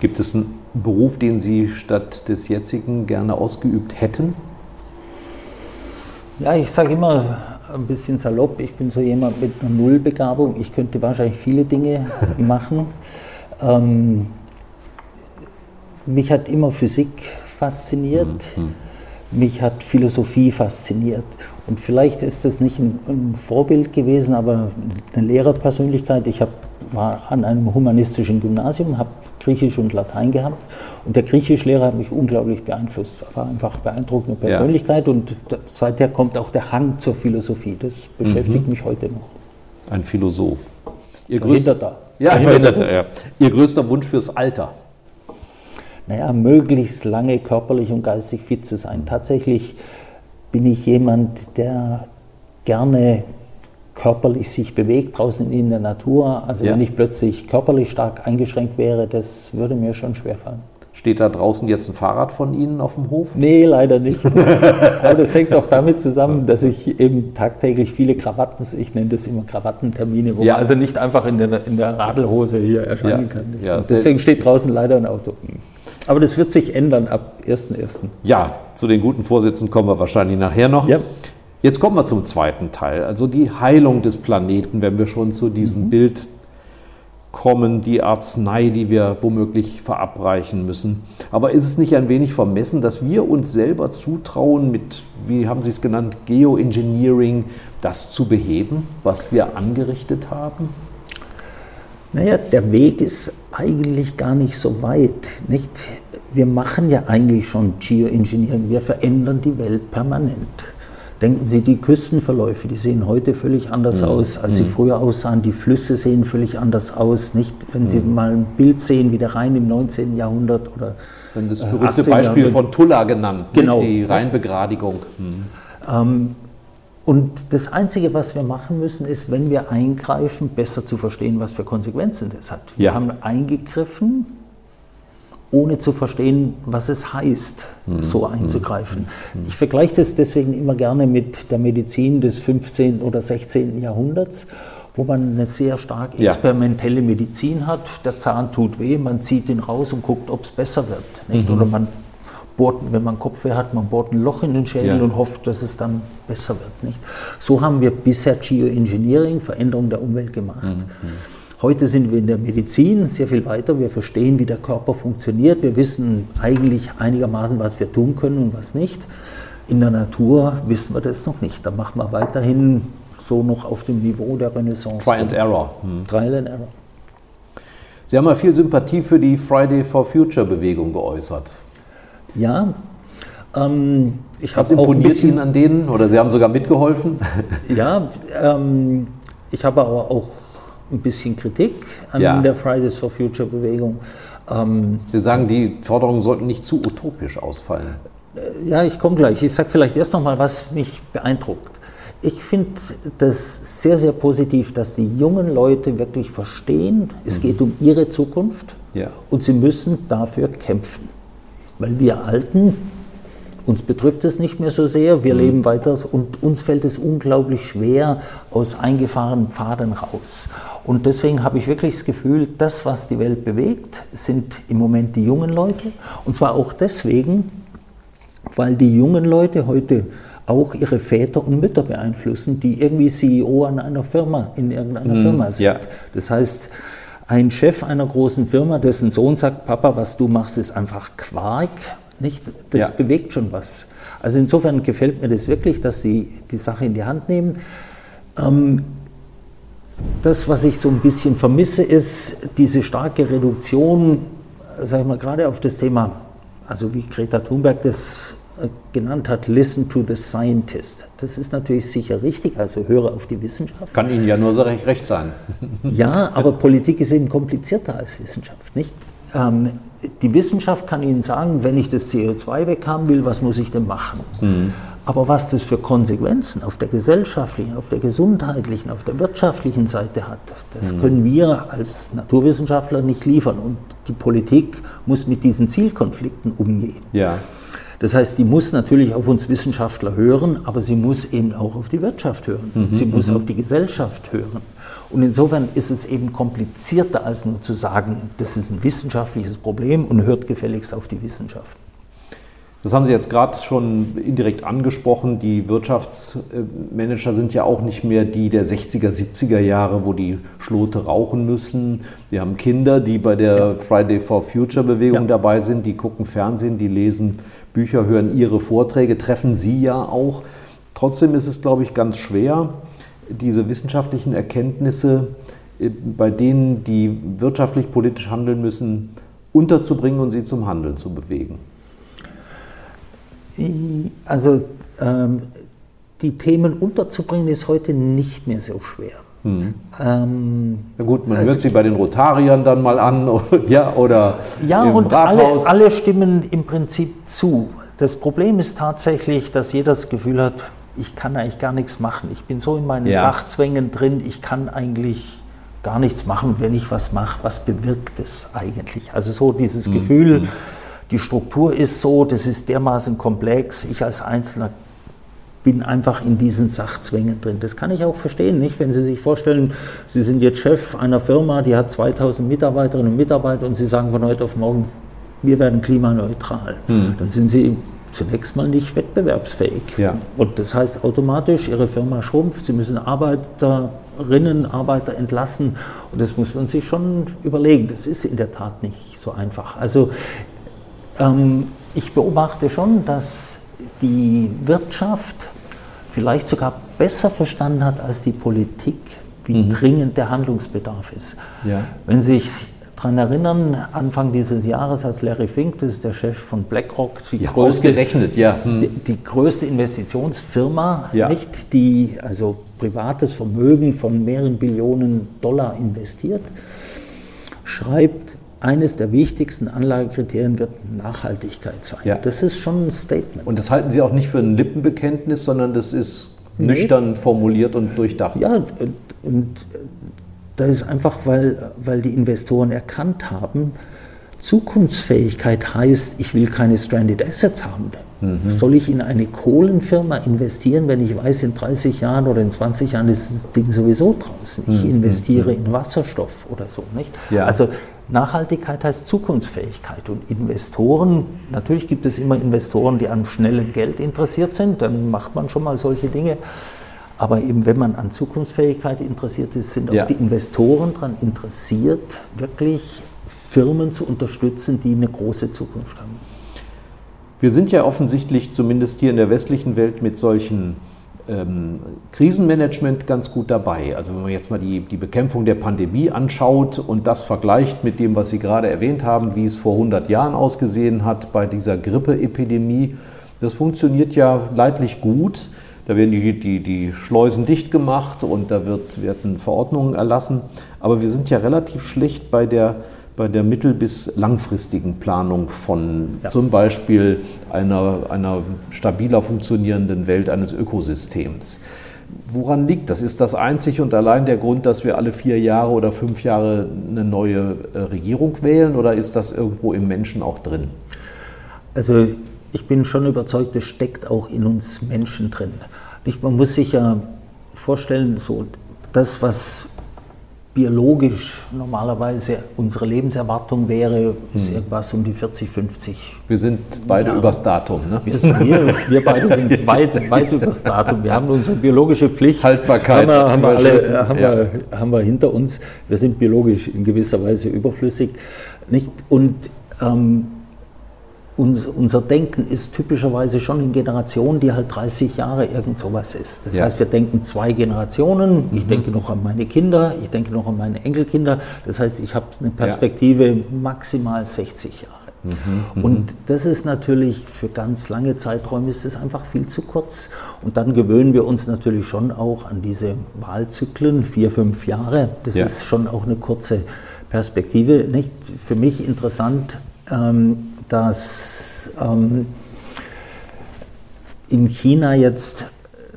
Gibt es einen Beruf, den Sie statt des jetzigen gerne ausgeübt hätten? Ja, ich sage immer ein bisschen salopp, ich bin so jemand mit einer Nullbegabung. Ich könnte wahrscheinlich viele Dinge machen. Ähm, mich hat immer Physik fasziniert. Mhm. Mich hat Philosophie fasziniert. Und vielleicht ist das nicht ein, ein Vorbild gewesen, aber eine Lehrerpersönlichkeit. Ich hab, war an einem humanistischen Gymnasium, habe Griechisch und Latein gehabt. Und der Griechischlehrer hat mich unglaublich beeinflusst. Er war einfach beeindruckende Persönlichkeit ja. und seither kommt auch der Hang zur Philosophie. Das beschäftigt mhm. mich heute noch. Ein Philosoph. Ihr größter, ja, Verhinderter, ja. Ihr größter Wunsch fürs Alter? Naja, möglichst lange körperlich und geistig fit zu sein. Tatsächlich bin ich jemand, der gerne körperlich sich bewegt draußen in der Natur. Also ja. wenn ich plötzlich körperlich stark eingeschränkt wäre, das würde mir schon schwerfallen. Steht da draußen jetzt ein Fahrrad von Ihnen auf dem Hof? Nee, leider nicht. Aber das hängt auch damit zusammen, dass ich eben tagtäglich viele Krawatten, ich nenne das immer Krawattentermine, wo ja. man also nicht einfach in der, in der Radelhose hier erscheinen ja. kann. Ja, deswegen steht draußen leider ein Auto. Aber das wird sich ändern ab 1.1. Ja, zu den guten Vorsätzen kommen wir wahrscheinlich nachher noch. Ja. Jetzt kommen wir zum zweiten Teil, also die Heilung des Planeten, wenn wir schon zu diesem mhm. Bild kommen, die Arznei, die wir womöglich verabreichen müssen. Aber ist es nicht ein wenig vermessen, dass wir uns selber zutrauen, mit, wie haben Sie es genannt, Geoengineering, das zu beheben, was wir angerichtet haben? Naja, der Weg ist eigentlich gar nicht so weit. Nicht? Wir machen ja eigentlich schon Geoengineering, wir verändern die Welt permanent. Denken Sie, die Küstenverläufe, die sehen heute völlig anders mhm. aus, als sie mhm. früher aussahen. Die Flüsse sehen völlig anders aus. Nicht, wenn mhm. Sie mal ein Bild sehen, wie der Rhein im 19. Jahrhundert oder. Wenn das äh, berühmte Beispiel Jahrhundert. von Tulla genannt, genau. die Rheinbegradigung. Mhm. Ähm, und das Einzige, was wir machen müssen, ist, wenn wir eingreifen, besser zu verstehen, was für Konsequenzen das hat. Wir ja. haben eingegriffen, ohne zu verstehen, was es heißt, mhm. so einzugreifen. Mhm. Ich vergleiche das deswegen immer gerne mit der Medizin des 15. oder 16. Jahrhunderts, wo man eine sehr stark experimentelle Medizin hat. Der Zahn tut weh, man zieht ihn raus und guckt, ob es besser wird. Nicht? Mhm. Oder man bohrt, wenn man Kopfweh hat, man bohrt ein Loch in den Schädel ja. und hofft, dass es dann besser wird. Nicht? So haben wir bisher Geoengineering, Veränderung der Umwelt gemacht. Mhm. Heute sind wir in der Medizin sehr viel weiter. Wir verstehen, wie der Körper funktioniert. Wir wissen eigentlich einigermaßen, was wir tun können und was nicht. In der Natur wissen wir das noch nicht. Da machen wir weiterhin so noch auf dem Niveau der Renaissance. Try and Error. Hm. Trial and Error. Sie haben ja viel Sympathie für die Friday for Future Bewegung geäußert. Ja. Ähm, ich Was imponiert bisschen, Ihnen an denen? Oder Sie haben sogar mitgeholfen? Ja, ähm, ich habe aber auch ein bisschen Kritik an ja. der Fridays for Future Bewegung. Ähm, Sie sagen, die Forderungen sollten nicht zu utopisch ausfallen. Äh, ja, ich komme gleich. Ich sage vielleicht erst noch mal, was mich beeindruckt. Ich finde das sehr, sehr positiv, dass die jungen Leute wirklich verstehen, es mhm. geht um ihre Zukunft ja. und sie müssen dafür kämpfen. Weil wir Alten, uns betrifft es nicht mehr so sehr, wir mhm. leben weiter und uns fällt es unglaublich schwer aus eingefahrenen Pfaden raus. Und deswegen habe ich wirklich das Gefühl, das, was die Welt bewegt, sind im Moment die jungen Leute. Und zwar auch deswegen, weil die jungen Leute heute auch ihre Väter und Mütter beeinflussen, die irgendwie CEO an einer Firma, in irgendeiner mm, Firma sind. Ja. Das heißt, ein Chef einer großen Firma, dessen Sohn sagt, Papa, was du machst, ist einfach Quark, nicht? Das ja. bewegt schon was. Also insofern gefällt mir das wirklich, dass sie die Sache in die Hand nehmen. Ähm, das, was ich so ein bisschen vermisse, ist diese starke Reduktion, sag ich mal, gerade auf das Thema also wie Greta Thunberg das äh, genannt hat, listen to the scientist. Das ist natürlich sicher richtig, also höre auf die Wissenschaft. Kann Ihnen ja nur so recht, recht sein. Ja, aber Politik ist eben komplizierter als Wissenschaft, nicht? Ähm, die Wissenschaft kann Ihnen sagen, wenn ich das CO2 weghaben will, was muss ich denn machen? Mhm. Aber was das für Konsequenzen auf der gesellschaftlichen, auf der gesundheitlichen, auf der wirtschaftlichen Seite hat, das mhm. können wir als Naturwissenschaftler nicht liefern. Und die Politik muss mit diesen Zielkonflikten umgehen. Ja. Das heißt, die muss natürlich auf uns Wissenschaftler hören, aber sie muss eben auch auf die Wirtschaft hören. Mhm. Sie muss mhm. auf die Gesellschaft hören. Und insofern ist es eben komplizierter, als nur zu sagen, das ist ein wissenschaftliches Problem und hört gefälligst auf die Wissenschaft. Das haben Sie jetzt gerade schon indirekt angesprochen. Die Wirtschaftsmanager sind ja auch nicht mehr die der 60er, 70er Jahre, wo die Schlote rauchen müssen. Wir haben Kinder, die bei der ja. Friday for Future Bewegung ja. dabei sind, die gucken Fernsehen, die lesen Bücher, hören Ihre Vorträge, treffen Sie ja auch. Trotzdem ist es, glaube ich, ganz schwer, diese wissenschaftlichen Erkenntnisse äh, bei denen, die wirtschaftlich, politisch handeln müssen, unterzubringen und sie zum Handeln zu bewegen. Also ähm, die Themen unterzubringen ist heute nicht mehr so schwer. Mhm. Ähm, Na gut, man also, hört sie bei den Rotariern dann mal an, ja, oder ja, im und Rathaus. Alle, alle stimmen im Prinzip zu. Das Problem ist tatsächlich, dass jeder das Gefühl hat, ich kann eigentlich gar nichts machen. Ich bin so in meinen ja. Sachzwängen drin, ich kann eigentlich gar nichts machen. Wenn ich was mache, was bewirkt es eigentlich? Also so dieses mhm. Gefühl, mhm die Struktur ist so, das ist dermaßen komplex, ich als Einzelner bin einfach in diesen Sachzwängen drin. Das kann ich auch verstehen, nicht? Wenn Sie sich vorstellen, Sie sind jetzt Chef einer Firma, die hat 2000 Mitarbeiterinnen und Mitarbeiter und Sie sagen von heute auf morgen, wir werden klimaneutral. Hm. Dann sind Sie zunächst mal nicht wettbewerbsfähig. Ja. Und das heißt automatisch, Ihre Firma schrumpft, Sie müssen Arbeiterinnen, Arbeiter entlassen. Und das muss man sich schon überlegen. Das ist in der Tat nicht so einfach. Also ich beobachte schon, dass die Wirtschaft vielleicht sogar besser verstanden hat als die Politik, wie mhm. dringend der Handlungsbedarf ist. Ja. Wenn Sie sich daran erinnern, Anfang dieses Jahres, als Larry Fink, das ist der Chef von BlackRock, die, ja, größte, ja. Hm. die, die, größte Investitionsfirma, ja. nicht, die also privates Vermögen von mehreren Billionen Dollar investiert, schreibt, eines der wichtigsten Anlagekriterien wird Nachhaltigkeit sein. Ja. Das ist schon ein Statement. Und das halten Sie auch nicht für ein Lippenbekenntnis, sondern das ist nee. nüchtern formuliert und durchdacht. Ja, und, und das ist einfach, weil, weil die Investoren erkannt haben, Zukunftsfähigkeit heißt, ich will keine Stranded Assets haben. Mhm. Soll ich in eine Kohlenfirma investieren, wenn ich weiß, in 30 Jahren oder in 20 Jahren ist das Ding sowieso draußen? Ich mhm. investiere mhm. in Wasserstoff oder so, nicht? Ja. Also Nachhaltigkeit heißt Zukunftsfähigkeit und Investoren, natürlich gibt es immer Investoren, die an schnellem Geld interessiert sind, dann macht man schon mal solche Dinge. Aber eben wenn man an Zukunftsfähigkeit interessiert ist, sind auch ja. die Investoren daran interessiert, wirklich Firmen zu unterstützen, die eine große Zukunft haben. Wir sind ja offensichtlich, zumindest hier in der westlichen Welt, mit solchen ähm, Krisenmanagement ganz gut dabei. Also wenn man jetzt mal die, die Bekämpfung der Pandemie anschaut und das vergleicht mit dem, was Sie gerade erwähnt haben, wie es vor 100 Jahren ausgesehen hat bei dieser Grippeepidemie, das funktioniert ja leidlich gut. Da werden die, die, die Schleusen dicht gemacht und da wird, werden Verordnungen erlassen. Aber wir sind ja relativ schlecht bei der bei der mittel- bis langfristigen Planung von ja. zum Beispiel einer, einer stabiler funktionierenden Welt, eines Ökosystems. Woran liegt das? Ist das einzig und allein der Grund, dass wir alle vier Jahre oder fünf Jahre eine neue äh, Regierung wählen oder ist das irgendwo im Menschen auch drin? Also ich bin schon überzeugt, es steckt auch in uns Menschen drin. Man muss sich ja vorstellen, so das, was biologisch normalerweise unsere Lebenserwartung wäre, ist hm. irgendwas um die 40, 50. Wir sind beide ja. übers Datum, ne? Wir, wir, wir, beide sind weit, weit übers Datum. Wir haben unsere biologische Pflicht. Haltbarkeit. Haben wir, haben wir, alle, haben, ja. wir, haben wir hinter uns. Wir sind biologisch in gewisser Weise überflüssig. Nicht? Und ähm, uns, unser Denken ist typischerweise schon in Generationen, die halt 30 Jahre irgend sowas ist. Das ja. heißt, wir denken zwei Generationen. Ich mhm. denke noch an meine Kinder, ich denke noch an meine Enkelkinder. Das heißt, ich habe eine Perspektive ja. maximal 60 Jahre. Mhm, und das ist natürlich für ganz lange Zeiträume ist es einfach viel zu kurz. Und dann gewöhnen wir uns natürlich schon auch an diese Wahlzyklen, vier, fünf Jahre. Das ja. ist schon auch eine kurze Perspektive. Nicht für mich interessant, ähm, dass ähm, in China jetzt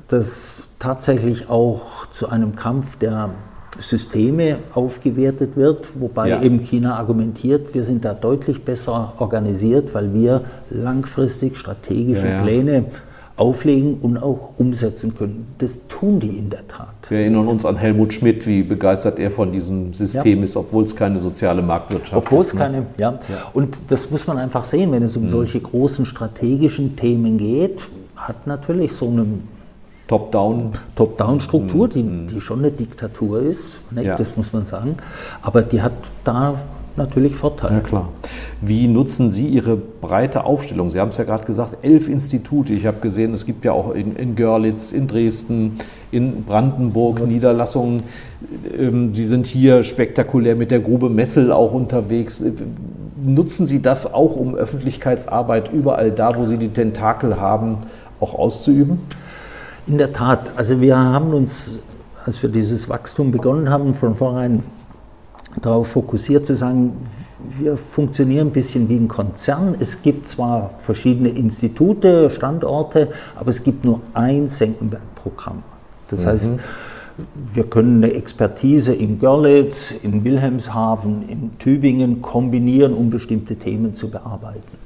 das tatsächlich auch zu einem Kampf der Systeme aufgewertet wird, wobei ja. eben China argumentiert, wir sind da deutlich besser organisiert, weil wir langfristig strategische ja, ja. Pläne auflegen und auch umsetzen können. Das tun die in der Tat. Wir erinnern uns an Helmut Schmidt, wie begeistert er von diesem System ist, obwohl es keine soziale Marktwirtschaft obwohl ist. Obwohl es ne? keine, ja. Und das muss man einfach sehen, wenn es um mhm. solche großen strategischen Themen geht, hat natürlich so eine Top-Down. Top-Down-Struktur, die, mhm. die schon eine Diktatur ist, ja. das muss man sagen. Aber die hat da natürlich Vorteile. Ja, klar. Wie nutzen Sie Ihre breite Aufstellung? Sie haben es ja gerade gesagt, elf Institute. Ich habe gesehen, es gibt ja auch in, in Görlitz, in Dresden, in Brandenburg Niederlassungen. Ähm, Sie sind hier spektakulär mit der Grube Messel auch unterwegs. Nutzen Sie das auch, um Öffentlichkeitsarbeit überall da, wo Sie die Tentakel haben, auch auszuüben? In der Tat, also wir haben uns, als wir dieses Wachstum begonnen haben, von vornherein darauf fokussiert zu sagen, wir funktionieren ein bisschen wie ein Konzern. Es gibt zwar verschiedene Institute, Standorte, aber es gibt nur ein Senckenberg-Programm. Das mhm. heißt, wir können eine Expertise in Görlitz, in Wilhelmshaven, in Tübingen kombinieren, um bestimmte Themen zu bearbeiten.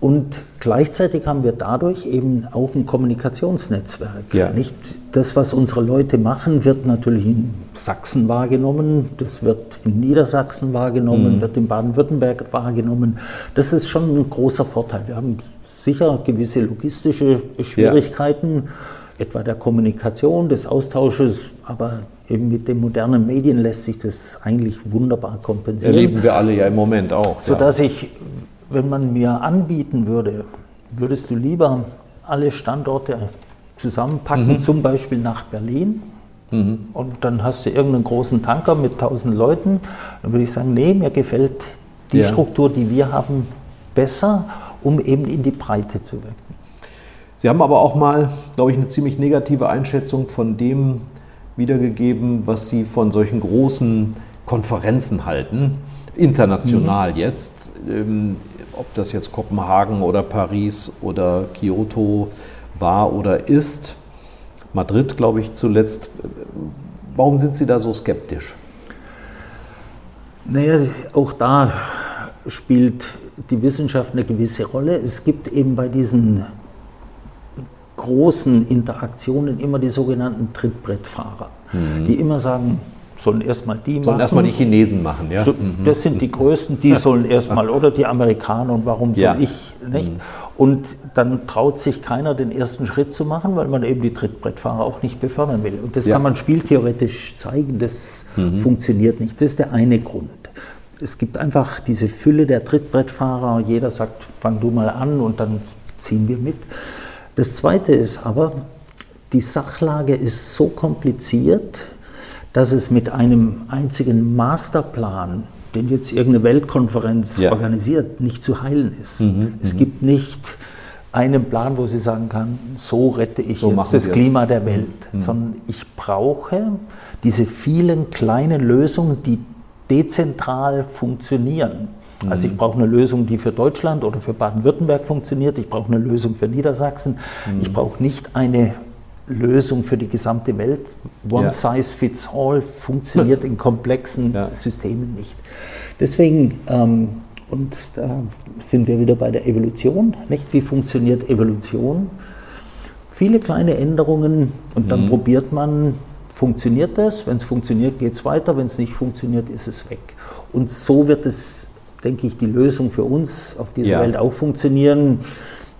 Und gleichzeitig haben wir dadurch eben auch ein Kommunikationsnetzwerk. Ja. Nicht das, was unsere Leute machen, wird natürlich in Sachsen wahrgenommen, das wird in Niedersachsen wahrgenommen, mhm. wird in Baden-Württemberg wahrgenommen. Das ist schon ein großer Vorteil. Wir haben sicher gewisse logistische Schwierigkeiten, ja. Etwa der Kommunikation, des Austausches, aber eben mit den modernen Medien lässt sich das eigentlich wunderbar kompensieren. Erleben wir alle ja im Moment auch. Sodass ja. ich wenn man mir anbieten würde, würdest du lieber alle Standorte zusammenpacken, mhm. zum Beispiel nach Berlin, mhm. und dann hast du irgendeinen großen Tanker mit 1000 Leuten, dann würde ich sagen, nee, mir gefällt die ja. Struktur, die wir haben, besser, um eben in die Breite zu wirken. Sie haben aber auch mal, glaube ich, eine ziemlich negative Einschätzung von dem wiedergegeben, was Sie von solchen großen Konferenzen halten, international mhm. jetzt. Ähm, ob das jetzt Kopenhagen oder Paris oder Kyoto war oder ist, Madrid, glaube ich, zuletzt. Warum sind Sie da so skeptisch? Naja, auch da spielt die Wissenschaft eine gewisse Rolle. Es gibt eben bei diesen großen Interaktionen immer die sogenannten Trittbrettfahrer, mhm. die immer sagen, sollen erstmal die sollen machen. erstmal die Chinesen machen, ja. So, mhm. das sind die Größten, die sollen erstmal, oder die Amerikaner und warum soll ja. ich nicht? Mhm. Und dann traut sich keiner, den ersten Schritt zu machen, weil man eben die Trittbrettfahrer auch nicht befördern will. Und das ja. kann man spieltheoretisch zeigen, das mhm. funktioniert nicht. Das ist der eine Grund. Es gibt einfach diese Fülle der Trittbrettfahrer, jeder sagt, fang du mal an und dann ziehen wir mit. Das zweite ist aber, die Sachlage ist so kompliziert, dass es mit einem einzigen Masterplan, den jetzt irgendeine Weltkonferenz ja. organisiert, nicht zu heilen ist. Mhm, es mhm. gibt nicht einen Plan, wo sie sagen kann, so rette ich so jetzt das Klima der Welt, mhm. sondern ich brauche diese vielen kleinen Lösungen, die dezentral funktionieren. Also ich mhm. brauche eine Lösung, die für Deutschland oder für Baden-Württemberg funktioniert. Ich brauche eine Lösung für Niedersachsen. Mhm. Ich brauche nicht eine Lösung für die gesamte Welt. One ja. size fits all funktioniert in komplexen ja. Systemen nicht. Deswegen, ähm, und da sind wir wieder bei der Evolution, nicht? Wie funktioniert Evolution? Viele kleine Änderungen und dann mhm. probiert man, funktioniert das? Wenn es funktioniert, geht es weiter. Wenn es nicht funktioniert, ist es weg. Und so wird es, denke ich, die Lösung für uns auf dieser ja. Welt auch funktionieren.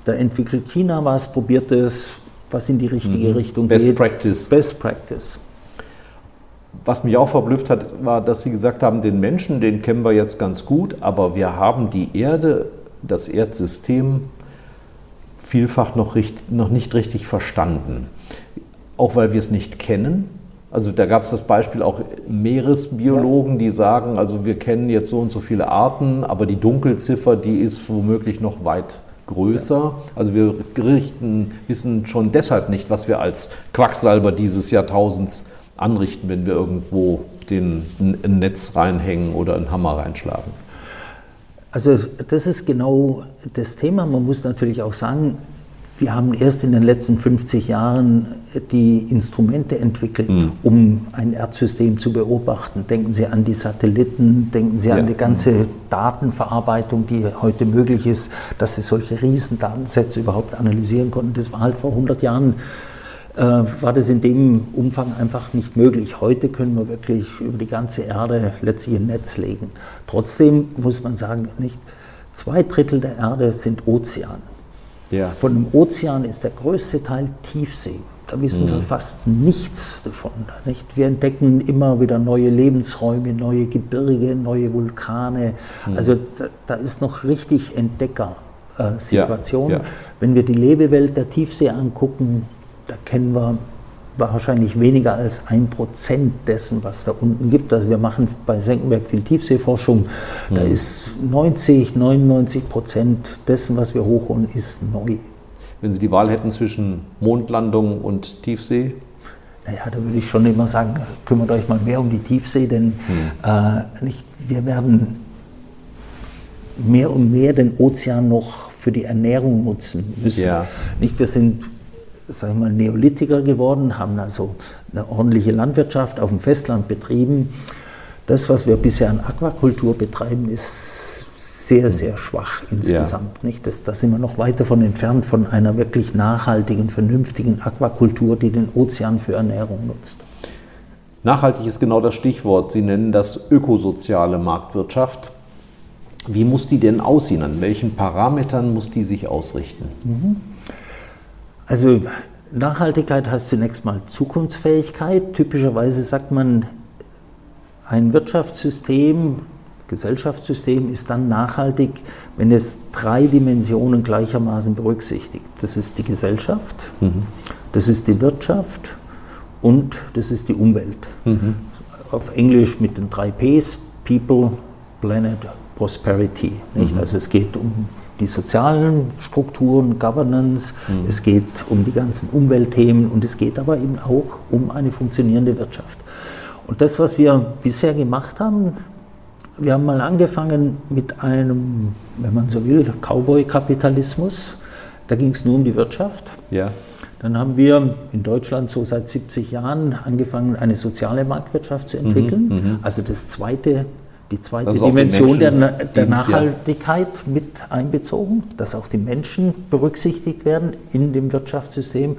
Da entwickelt China was, probiert es, was in die richtige mhm. Richtung Best geht. Best Practice. Best Practice. Was mich auch verblüfft hat, war, dass Sie gesagt haben, den Menschen, den kennen wir jetzt ganz gut, aber wir haben die Erde, das Erdsystem vielfach noch, noch nicht richtig verstanden. Auch weil wir es nicht kennen. Also da gab es das Beispiel auch Meeresbiologen, die sagen, also wir kennen jetzt so und so viele Arten, aber die Dunkelziffer, die ist womöglich noch weit größer. Also wir richten, wissen schon deshalb nicht, was wir als Quacksalber dieses Jahrtausends anrichten, wenn wir irgendwo den, ein Netz reinhängen oder einen Hammer reinschlagen. Also das ist genau das Thema. Man muss natürlich auch sagen, wir haben erst in den letzten 50 Jahren die Instrumente entwickelt, mhm. um ein Erdsystem zu beobachten. Denken Sie an die Satelliten, denken Sie ja. an die ganze. Datenverarbeitung, die heute möglich ist, dass Sie solche riesen Datensätze überhaupt analysieren konnten. Das war halt vor 100 Jahren äh, war das in dem Umfang einfach nicht möglich. Heute können wir wirklich über die ganze Erde letztlich ein Netz legen. Trotzdem muss man sagen, nicht zwei Drittel der Erde sind Ozean. Ja. Von dem Ozean ist der größte Teil Tiefsee. Da wissen mhm. wir fast nichts davon. Nicht? Wir entdecken immer wieder neue Lebensräume, neue Gebirge, neue Vulkane. Mhm. Also da, da, ist noch richtig Entdecker-Situation. Ja. Ja. Wenn wir die Lebewelt der Tiefsee angucken, da kennen wir wahrscheinlich weniger als ein Prozent dessen, was da unten gibt. Also wir machen bei Senckenberg viel Tiefseeforschung. Da mhm. ist 90, 99 Prozent dessen, was wir hochholen, ist neu. Wenn Sie die Wahl hätten zwischen Mondlandung und Tiefsee? Naja, da würde ich schon immer sagen, kümmert euch mal mehr um die Tiefsee, denn mhm. äh, nicht, wir werden mehr und mehr den Ozean noch für die Ernährung nutzen müssen. Ja. Nicht, wir sind sag ich mal, Neolithiker geworden, haben also eine ordentliche Landwirtschaft auf dem Festland betrieben. Das, was wir bisher an Aquakultur betreiben, ist sehr, sehr schwach insgesamt. Ja. Nicht? Das, da sind wir noch weit davon entfernt von einer wirklich nachhaltigen, vernünftigen Aquakultur, die den Ozean für Ernährung nutzt. Nachhaltig ist genau das Stichwort. Sie nennen das ökosoziale Marktwirtschaft. Wie muss die denn aussehen? An welchen Parametern muss die sich ausrichten? Mhm. Also Nachhaltigkeit heißt zunächst mal Zukunftsfähigkeit. Typischerweise sagt man, ein Wirtschaftssystem, Gesellschaftssystem ist dann nachhaltig, wenn es drei Dimensionen gleichermaßen berücksichtigt. Das ist die Gesellschaft, mhm. das ist die Wirtschaft und das ist die Umwelt. Mhm. Auf Englisch mit den drei Ps, People, Planet, Prosperity. Nicht? Mhm. Also es geht um die sozialen Strukturen, Governance, mhm. es geht um die ganzen Umweltthemen und es geht aber eben auch um eine funktionierende Wirtschaft. Und das, was wir bisher gemacht haben, wir haben mal angefangen mit einem, wenn man so will, Cowboy-Kapitalismus. Da ging es nur um die Wirtschaft. Ja. Dann haben wir in Deutschland so seit 70 Jahren angefangen, eine soziale Marktwirtschaft zu entwickeln. Mhm, mhm. also das zweite die zweite Dimension der, der Nachhaltigkeit ja. mit einbezogen, dass auch die Menschen berücksichtigt werden in dem Wirtschaftssystem.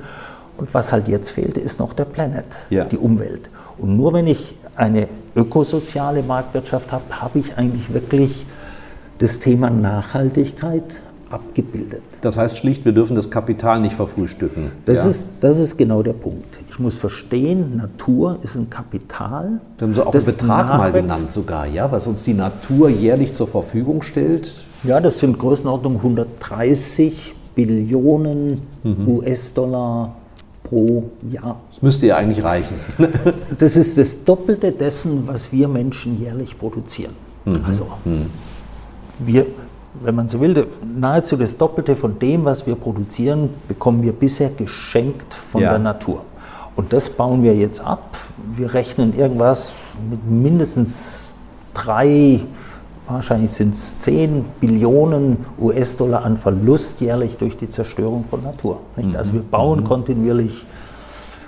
Und was halt jetzt fehlt, ist noch der Planet, ja. die Umwelt. Und nur wenn ich eine ökosoziale Marktwirtschaft habe, habe ich eigentlich wirklich das Thema Nachhaltigkeit abgebildet. Das heißt schlicht, wir dürfen das Kapital nicht verfrühstücken. Das, ja. ist, das ist genau der Punkt. Ich muss verstehen, Natur ist ein Kapital. Da haben Sie auch einen Betrag mal genannt sogar, ja, was uns die Natur jährlich zur Verfügung stellt. Ja, das sind Größenordnung 130 Billionen mhm. US-Dollar pro Jahr. Das müsste ja eigentlich reichen. das ist das Doppelte dessen, was wir Menschen jährlich produzieren. Mhm. Also mhm. wir wenn man so will, nahezu das Doppelte von dem, was wir produzieren, bekommen wir bisher geschenkt von ja. der Natur. Und das bauen wir jetzt ab. Wir rechnen irgendwas mit mindestens drei, wahrscheinlich sind es zehn Billionen US-Dollar an Verlust jährlich durch die Zerstörung von Natur. Mhm. Also wir bauen mhm. kontinuierlich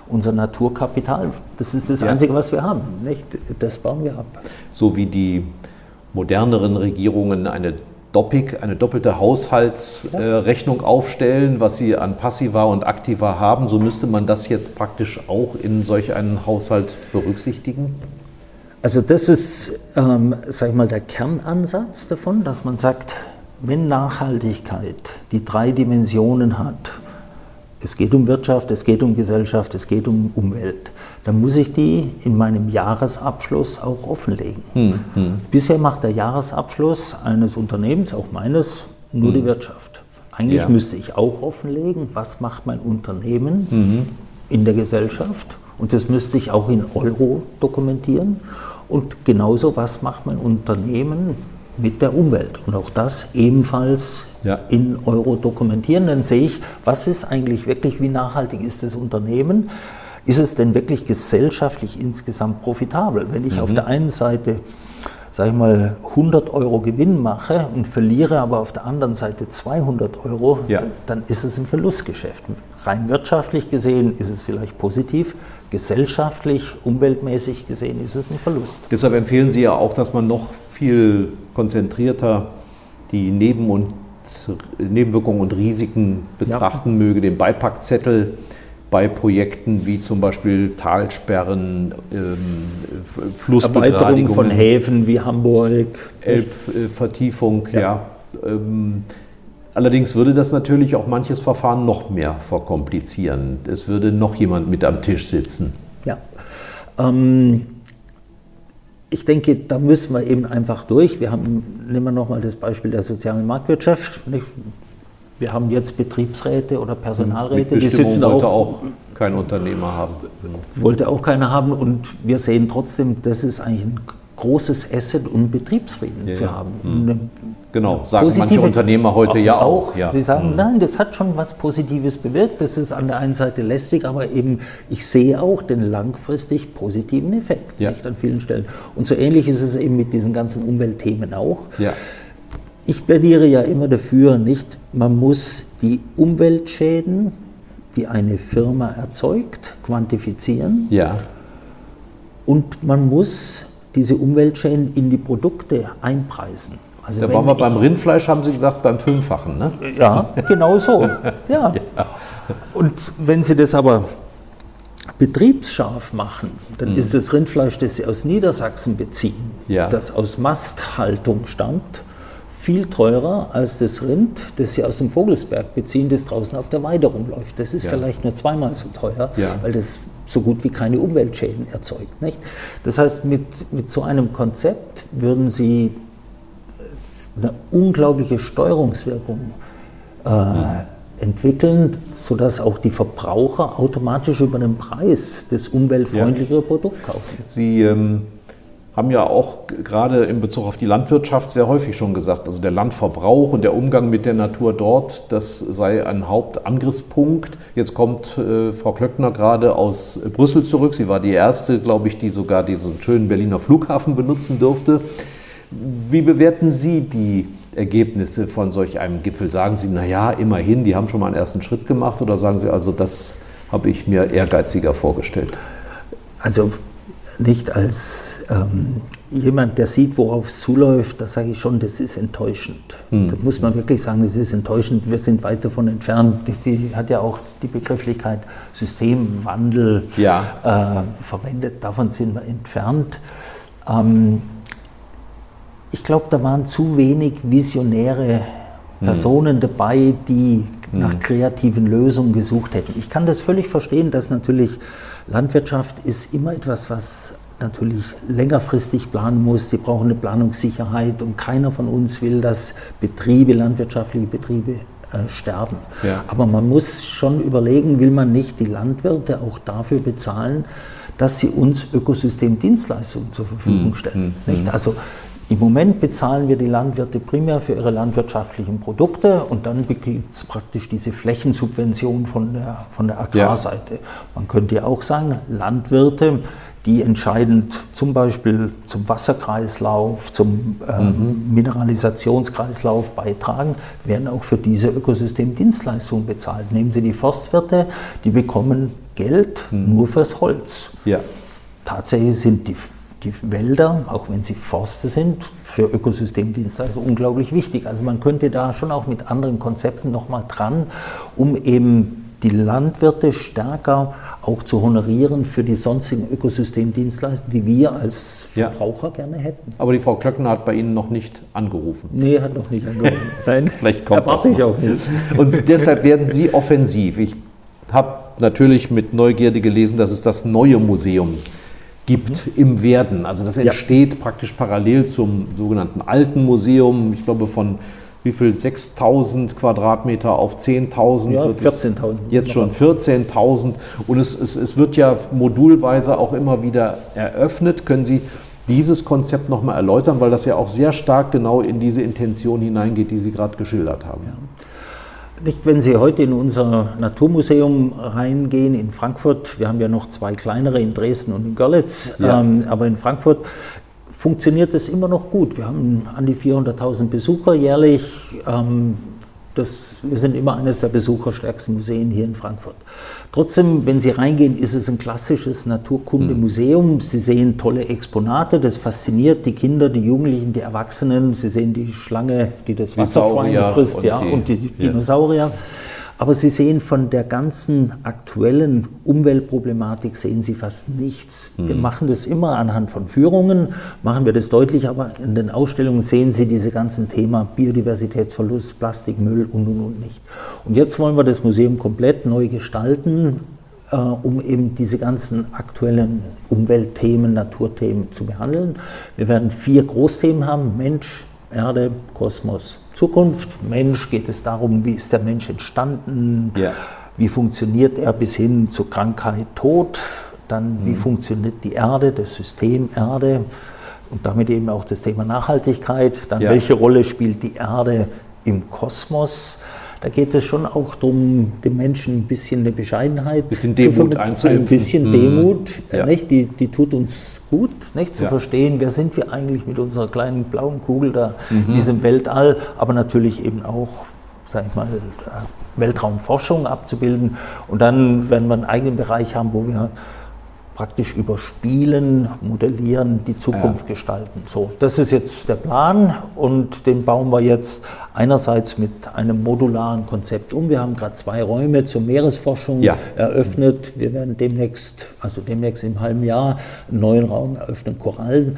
unser Naturkapital. Das ist das ja. Einzige, was wir haben. Nicht? Das bauen wir ab. So wie die moderneren Regierungen eine Doppik, eine doppelte Haushaltsrechnung äh, aufstellen, was sie an Passiva und Aktiva haben. So müsste man das jetzt praktisch auch in solch einen Haushalt berücksichtigen? Also das ist, ähm, sag ich mal, der Kernansatz davon, dass man sagt, wenn Nachhaltigkeit die drei Dimensionen hat, es geht um Wirtschaft, es geht um Gesellschaft, es geht um Umwelt, dann muss ich die in meinem Jahresabschluss auch offenlegen. Hm, hm. Bisher macht der Jahresabschluss eines Unternehmens, auch meines, nur hm. die Wirtschaft. Eigentlich ja. müsste ich auch offenlegen, was macht mein Unternehmen mhm. in der Gesellschaft Und das müsste sich auch in Euro dokumentieren. Und genauso, was macht mein Unternehmen mit der Umwelt? Und auch das ebenfalls ja. in Euro dokumentieren. Dann sehe ich, was ist eigentlich wirklich, wie nachhaltig ist das Unternehmen? Ist es denn wirklich gesellschaftlich insgesamt profitabel? Wenn ich mhm. auf der einen Seite sage ich mal, 100 Euro Gewinn mache und verliere aber auf der anderen Seite 200 Euro, ja. dann ist es ein Verlustgeschäft. Rein wirtschaftlich gesehen ist es vielleicht positiv, gesellschaftlich, umweltmäßig gesehen ist es ein Verlust. Deshalb empfehlen Sie ja auch, dass man noch viel konzentrierter die Neben- und Nebenwirkungen und Risiken betrachten ja. möge, den Beipackzettel bei Projekten wie zum Beispiel Talsperren, ähm, Flussbegradigung. von Häfen wie Hamburg. Elbvertiefung, ja. ja. Ähm, allerdings würde das natürlich auch manches Verfahren noch mehr verkomplizieren. Es würde noch jemand mit am Tisch sitzen. Ja. Ähm, ich denke, da müssen wir eben einfach durch. Wir haben, nehmen wir nochmal das Beispiel der sozialen Marktwirtschaft. Wir haben jetzt Betriebsräte oder Personalräte, die sitzen wollte auch, auch kein Unternehmer haben. Wollte auch keiner haben und wir sehen trotzdem, das ist eigentlich ein großes Asset, um Betriebsfrieden ja, zu haben. Mhm. genau, sagen manche Unternehmer heute ja auch. Ja. Sie sagen, mhm. nein, das hat schon was Positives bewirkt. Das ist an der einen Seite lästig, aber eben ich sehe auch den langfristig positiven Effekt ja. nicht, an vielen Stellen. Und so ähnlich ist es eben mit diesen ganzen Umweltthemen auch. Ja. Ich plädiere ja immer dafür, nicht, man muss die Umweltschäden, die eine Firma erzeugt, quantifizieren. Ja. Und man muss diese Umweltschäden in die Produkte einpreisen. Also da waren wir beim Rindfleisch, haben Sie gesagt, beim Fünffachen, ne? Ja, genau so. Ja. ja. Und wenn Sie das aber betriebsscharf machen, dann mhm. ist das Rindfleisch, das Sie aus Niedersachsen beziehen, ja. das aus Masthaltung stammt, viel teurer als das Rind, das sie aus dem Vogelsberg beziehen, das draußen auf der Weide rumläuft. Das ist ja. vielleicht nur zweimal so teuer, ja. weil das so gut wie keine Umweltschäden erzeugt. Nicht? Das heißt, mit, mit so einem Konzept würden sie eine unglaubliche Steuerungswirkung äh, ja. entwickeln, sodass auch die Verbraucher automatisch über den Preis das umweltfreundlichere Produkt kaufen. Sie ähm haben ja auch gerade in Bezug auf die Landwirtschaft sehr häufig schon gesagt, also der Landverbrauch und der Umgang mit der Natur dort, das sei ein Hauptangriffspunkt. Jetzt kommt äh, Frau Klöckner gerade aus Brüssel zurück. Sie war die erste, glaube ich, die sogar diesen schönen Berliner Flughafen benutzen durfte. Wie bewerten Sie die Ergebnisse von solch einem Gipfel? Sagen Sie, naja, immerhin, die haben schon mal einen ersten Schritt gemacht oder sagen Sie also, das habe ich mir ehrgeiziger vorgestellt? Also nicht als ähm, jemand, der sieht, worauf es zuläuft, da sage ich schon, das ist enttäuschend. Mhm. Da muss man wirklich sagen, das ist enttäuschend. Wir sind weit davon entfernt. Sie hat ja auch die Begrifflichkeit Systemwandel ja. äh, verwendet. Davon sind wir entfernt. Ähm, ich glaube, da waren zu wenig visionäre hm. Personen mhm. dabei, die mhm. nach kreativen Lösungen gesucht hätten. Ich kann das völlig verstehen, dass natürlich Landwirtschaft ist immer etwas, was natürlich längerfristig planen muss. Sie brauchen eine Planungssicherheit und keiner von uns will, dass Betriebe, landwirtschaftliche Betriebe äh, sterben. Ja. Aber man muss schon überlegen, will man nicht die Landwirte auch dafür bezahlen, dass sie uns Ökosystemdienstleistungen zur Verfügung hm, stellen. Hm, hm. Also im Moment bezahlen wir die Landwirte primär für ihre landwirtschaftlichen Produkte und dann gibt es praktisch diese Flächensubvention von der, von der Agrarseite. Ja. Man könnte ja auch sagen, Landwirte, die entscheidend zum Beispiel zum Wasserkreislauf, zum äh, mhm. Mineralisationskreislauf beitragen, werden auch für diese Ökosystemdienstleistungen bezahlt. Nehmen Sie die Forstwirte, die bekommen Geld mhm. nur fürs Holz. Ja. Tatsächlich sind die die Wälder, auch wenn sie Forste sind, für Ökosystemdienstleister unglaublich wichtig. Also man könnte da schon auch mit anderen Konzepten nochmal dran, um eben die Landwirte stärker auch zu honorieren für die sonstigen Ökosystemdienstleistungen, die wir als Verbraucher ja. gerne hätten. Aber die Frau Klöckner hat bei Ihnen noch nicht angerufen. Nee, hat noch nicht angerufen. Nein, vielleicht kommt das ich auch nicht. Und deshalb werden Sie offensiv. Ich habe natürlich mit Neugierde gelesen, dass es das neue Museum gibt mhm. im Werden. Also das entsteht ja. praktisch parallel zum sogenannten Alten Museum, ich glaube von wie viel, 6000 Quadratmeter auf 10.000. Ja, wird es 14.000. Jetzt schon 14.000. Und es, es, es wird ja modulweise auch immer wieder eröffnet. Können Sie dieses Konzept nochmal erläutern, weil das ja auch sehr stark genau in diese Intention hineingeht, die Sie gerade geschildert haben. Nicht, wenn Sie heute in unser Naturmuseum reingehen in Frankfurt, wir haben ja noch zwei kleinere in Dresden und in Görlitz, Ja. ähm, aber in Frankfurt funktioniert es immer noch gut. Wir haben an die 400.000 Besucher jährlich. Ähm, das, wir sind immer eines der besucherstärksten Museen hier in Frankfurt. Trotzdem, wenn Sie reingehen, ist es ein klassisches Naturkundemuseum. Sie sehen tolle Exponate, das fasziniert die Kinder, die Jugendlichen, die Erwachsenen. Sie sehen die Schlange, die das Wasserschwein frisst, und ja, die- und die ja. Dinosaurier. Aber Sie sehen von der ganzen aktuellen Umweltproblematik sehen Sie fast nichts. Wir Mhm. machen das immer anhand von Führungen, machen wir das deutlich, aber in den Ausstellungen sehen Sie diese ganzen Themen Biodiversitätsverlust, Plastikmüll und und und nicht. Und jetzt wollen wir das Museum komplett neu gestalten, äh, um eben diese ganzen aktuellen Umweltthemen, Naturthemen zu behandeln. Wir werden vier Großthemen haben: Mensch, Erde, Kosmos, Zukunft. Mensch geht es darum, wie ist der Mensch entstanden, Ja. wie funktioniert er bis hin zur Krankheit, Tod, dann wie funktioniert die Erde, das System Erde und damit eben auch das Thema Nachhaltigkeit, dann Ja. welche Rolle spielt die Erde im Kosmos. Da geht es schon auch darum, dem Menschen ein bisschen eine Bescheidenheit Bisschen zu Demut einzuimpfen. Ein bisschen Mhm. Demut, Ja. nicht? Die, die tut uns gut, nicht? zu Ja. verstehen, wer sind wir eigentlich mit unserer kleinen blauen Kugel da Mhm. in diesem Weltall, aber natürlich eben auch, sag ich mal, äh, Weltraumforschung abzubilden. Und dann werden wir einen eigenen Bereich haben, wo wir praktisch über Spielen, Modellieren die Zukunft gestalten. So, das ist jetzt der Plan und den bauen wir jetzt einerseits mit einem modularen Konzept um. Wir haben gerade zwei Räume zur Meeresforschung Ja. eröffnet. Wir werden demnächst, also demnächst im halben Jahr, einen neuen Raum eröffnen, Korallen.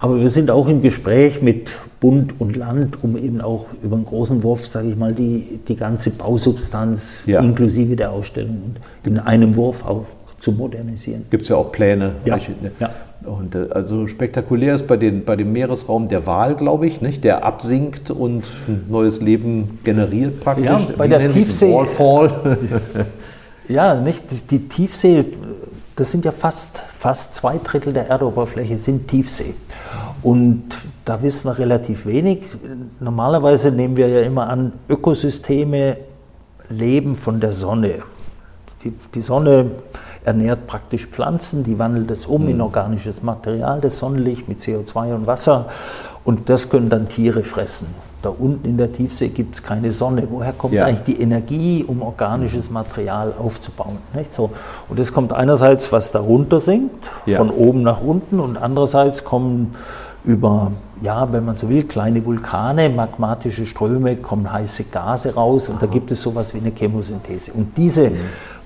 Aber wir sind auch im Gespräch mit Bund und Land, um eben auch über einen großen Wurf, sage ich mal, die, die ganze Bausubstanz Ja. inklusive der Ausstellung in einem Wurf auch zu modernisieren. Gibt es ja auch Pläne. Ja. Welche- ne? Ja. Und äh, also spektakulär ist bei, den, bei dem Meeresraum der Wal, glaube ich, nicht? der absinkt und ein neues Leben generiert praktisch. Ja, bei Wie der? Tiefsee- Wallfall. Ja, nicht? Die- Die Tiefsee, das sind ja fast, fast zwei Drittel der Erdoberfläche sind Tiefsee. Und da wissen wir relativ wenig. Normalerweise nehmen wir ja immer an, Ökosysteme leben von der Sonne. Die, die Sonne ernährt praktisch Pflanzen, die wandelt es um in organisches Material, das Sonnenlicht mit CO2 und Wasser. Und das können dann Tiere fressen. Da unten in der Tiefsee gibt es keine Sonne. Woher kommt Ja. eigentlich die Energie, um organisches Material aufzubauen? Nicht so? Und es kommt einerseits, was darunter sinkt, Ja. von oben nach unten, und andererseits kommen über, ja, wenn man so will, kleine Vulkane, magmatische Ströme, kommen heiße Gase raus und da gibt es sowas wie eine Chemosynthese. Und diese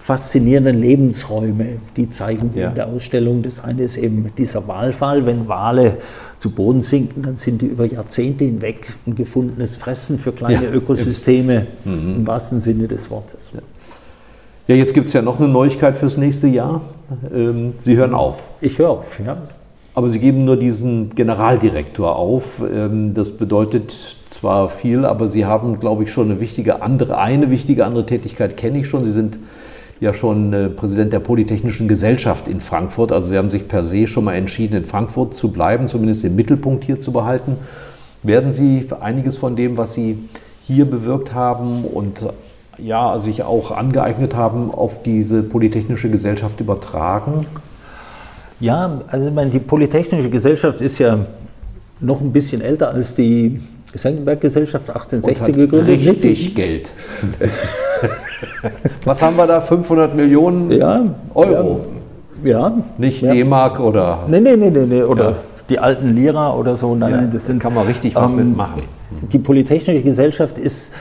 faszinierenden Lebensräume, die zeigen wir Ja. in der Ausstellung. Das eine ist eben dieser Walfall, wenn Wale zu Boden sinken, dann sind die über Jahrzehnte hinweg ein gefundenes Fressen für kleine Ja. Ökosysteme, im wahrsten Sinne des Wortes. Ja, jetzt gibt es ja noch eine Neuigkeit fürs nächste Jahr. Ähm, Sie hören auf. Ich höre auf, ja. Aber Sie geben nur diesen Generaldirektor auf. Ähm, Das bedeutet zwar viel, aber Sie haben, glaube ich, schon eine wichtige andere, eine wichtige andere Tätigkeit kenne ich schon. Sie sind ja schon äh, Präsident der Polytechnischen Gesellschaft in Frankfurt. Also Sie haben sich per se schon mal entschieden, in Frankfurt zu bleiben, zumindest den Mittelpunkt hier zu behalten. Werden Sie einiges von dem, was Sie hier bewirkt haben und ja, sich auch angeeignet haben, auf diese Polytechnische Gesellschaft übertragen? Ja, also ich meine, die Polytechnische Gesellschaft ist ja noch ein bisschen älter als die Senckenberg-Gesellschaft, Und 1860 hat gegründet. Richtig Geld. Was haben wir da? 500 Millionen Ja, Euro? Ja, ja. Nicht ja. D-Mark oder. Nee, nee, nee, nee, nee. oder die alten Lira oder so. Nein, nein, das sind, kann man richtig was ähm, mitmachen. Die Polytechnische Gesellschaft ist,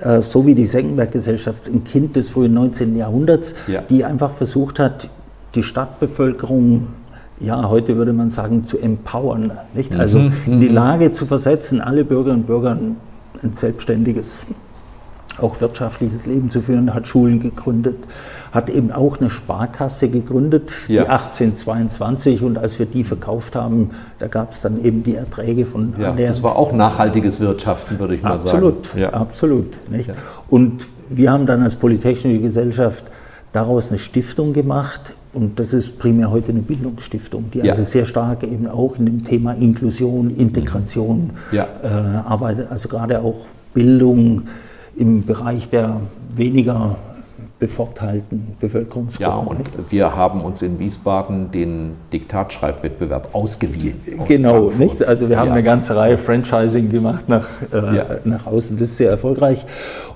äh, so wie die Senckenberg-Gesellschaft, ein Kind des frühen 19. Jahrhunderts, Ja. die einfach versucht hat, die Stadtbevölkerung, ja, heute würde man sagen, zu empowern. Nicht? Also Mhm, in die Lage zu versetzen, alle Bürgerinnen und Bürger ein selbstständiges auch wirtschaftliches Leben zu führen, hat Schulen gegründet, hat eben auch eine Sparkasse gegründet, Ja. die 1822 und als wir die verkauft haben, da gab es dann eben die Erträge von Ja, das war auch nachhaltiges Wirtschaften, würde ich mal Absolut, sagen. Ja. absolut. Nicht? Ja. Und wir haben dann als Polytechnische Gesellschaft daraus eine Stiftung gemacht und das ist primär heute eine Bildungsstiftung, die Ja. also sehr stark eben auch in dem Thema Inklusion, Integration Ja. äh, arbeitet, also gerade auch Bildung im Bereich der weniger bevorteilten Bevölkerungsgruppen. Ja, und nicht? wir haben uns in Wiesbaden den Diktatschreibwettbewerb ausgeliehen. aus Genau, Frankfurt. nicht? Also wir haben Ja. eine ganze Reihe Franchising gemacht nach, äh, Ja. nach außen. Das ist sehr erfolgreich.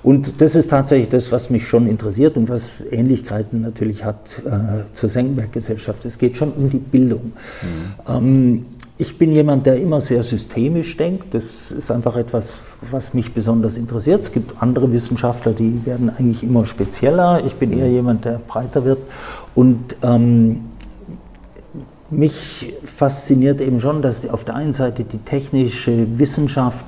Und das ist tatsächlich das, was mich schon interessiert und was Ähnlichkeiten natürlich hat äh, zur Senckenberg-Gesellschaft. Es geht schon um die Bildung. Ähm, ich bin jemand, der immer sehr systemisch denkt. Das ist einfach etwas, was mich besonders interessiert. Es gibt andere Wissenschaftler, die werden eigentlich immer spezieller. Ich bin eher jemand, der breiter wird. Und ähm, mich fasziniert eben schon, dass auf der einen Seite die technische Wissenschaft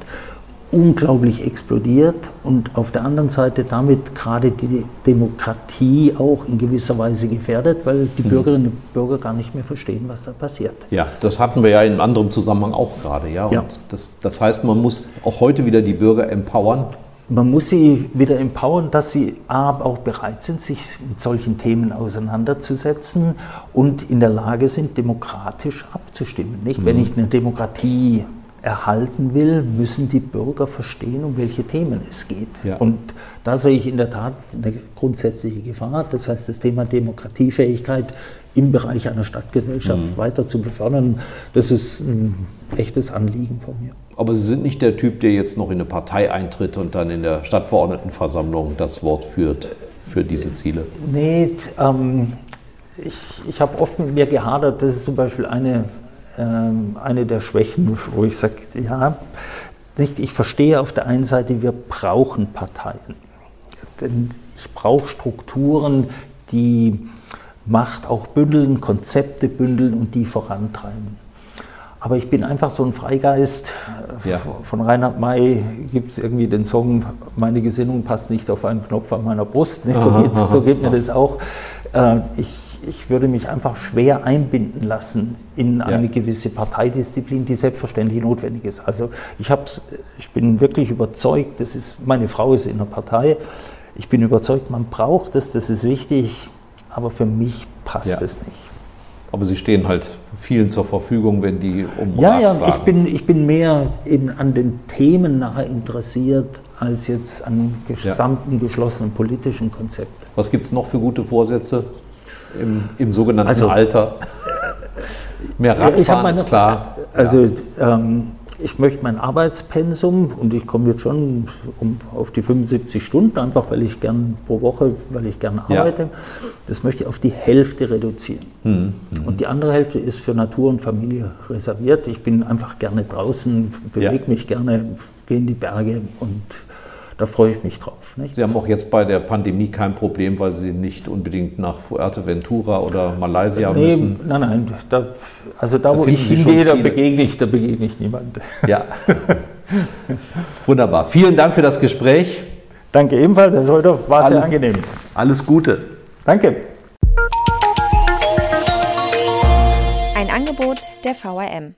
unglaublich explodiert und auf der anderen Seite damit gerade die Demokratie auch in gewisser Weise gefährdet, weil die Bürgerinnen und Bürger gar nicht mehr verstehen, was da passiert. Ja, das hatten wir ja in anderem Zusammenhang auch gerade. Ja? Ja. Das, das heißt, man muss auch heute wieder die Bürger empowern. Man muss sie wieder empowern, dass sie auch bereit sind, sich mit solchen Themen auseinanderzusetzen und in der Lage sind, demokratisch abzustimmen. Nicht? Wenn ich eine Demokratie erhalten will, müssen die Bürger verstehen, um welche Themen es geht. Ja. Und da sehe ich in der Tat eine grundsätzliche Gefahr. Das heißt, das Thema Demokratiefähigkeit im Bereich einer Stadtgesellschaft weiter zu befördern, das ist ein echtes Anliegen von mir. Aber Sie sind nicht der Typ, der jetzt noch in eine Partei eintritt und dann in der Stadtverordnetenversammlung das Wort führt für diese Ziele. Nee, ähm, ich, ich habe oft mit mir gehadert, das ist zum Beispiel eine, eine der Schwächen, wo ich sage, ja, nicht, ich verstehe auf der einen Seite, wir brauchen Parteien. Denn ich brauche Strukturen, die Macht auch bündeln, Konzepte bündeln und die vorantreiben. Aber ich bin einfach so ein Freigeist. Ja. Von Reinhard May gibt es irgendwie den Song, meine Gesinnung passt nicht auf einen Knopf an meiner Brust. Nicht? So, geht, so geht mir das auch. Äh, Ich, ich würde mich einfach schwer einbinden lassen in eine gewisse Parteidisziplin, die selbstverständlich notwendig ist. Also ich, hab's, ich bin wirklich überzeugt, das ist, meine Frau ist in der Partei, ich bin überzeugt, man braucht es, das ist wichtig, aber für mich passt Ja. es nicht. Aber Sie stehen halt vielen zur Verfügung, wenn die um Ja, Rat ja, fragen. ich bin, ich bin mehr eben an den Themen nachher interessiert, als jetzt an gesamten geschlossenen politischen Konzept. Was gibt es noch für gute Vorsätze im, im sogenannten Also- Alter? Mehr Ja, Radfahren meine- ist klar. Also ähm, ich möchte mein Arbeitspensum und ich komme jetzt schon um, auf die 75 Stunden, einfach weil ich gern pro Woche, weil ich gern Ja. arbeite, das möchte ich auf die Hälfte reduzieren. Hm, Und die andere Hälfte ist für Natur und Familie reserviert. Ich bin einfach gerne draußen, bewege Ja. mich gerne, gehe in die Berge und da freue ich mich drauf. Nicht? Sie haben auch jetzt bei der Pandemie kein Problem, weil Sie nicht unbedingt nach Fuerteventura oder Malaysia Nee, müssen. nein, nein, da, also da, Da wo ich hingehe, da begegne ich, da begegne ich niemand. Ja. Wunderbar. Vielen Dank für das Gespräch. Danke ebenfalls, Herr Schröder, war sehr Alles- angenehm. Alles Gute. Danke. Ein Angebot der VRM.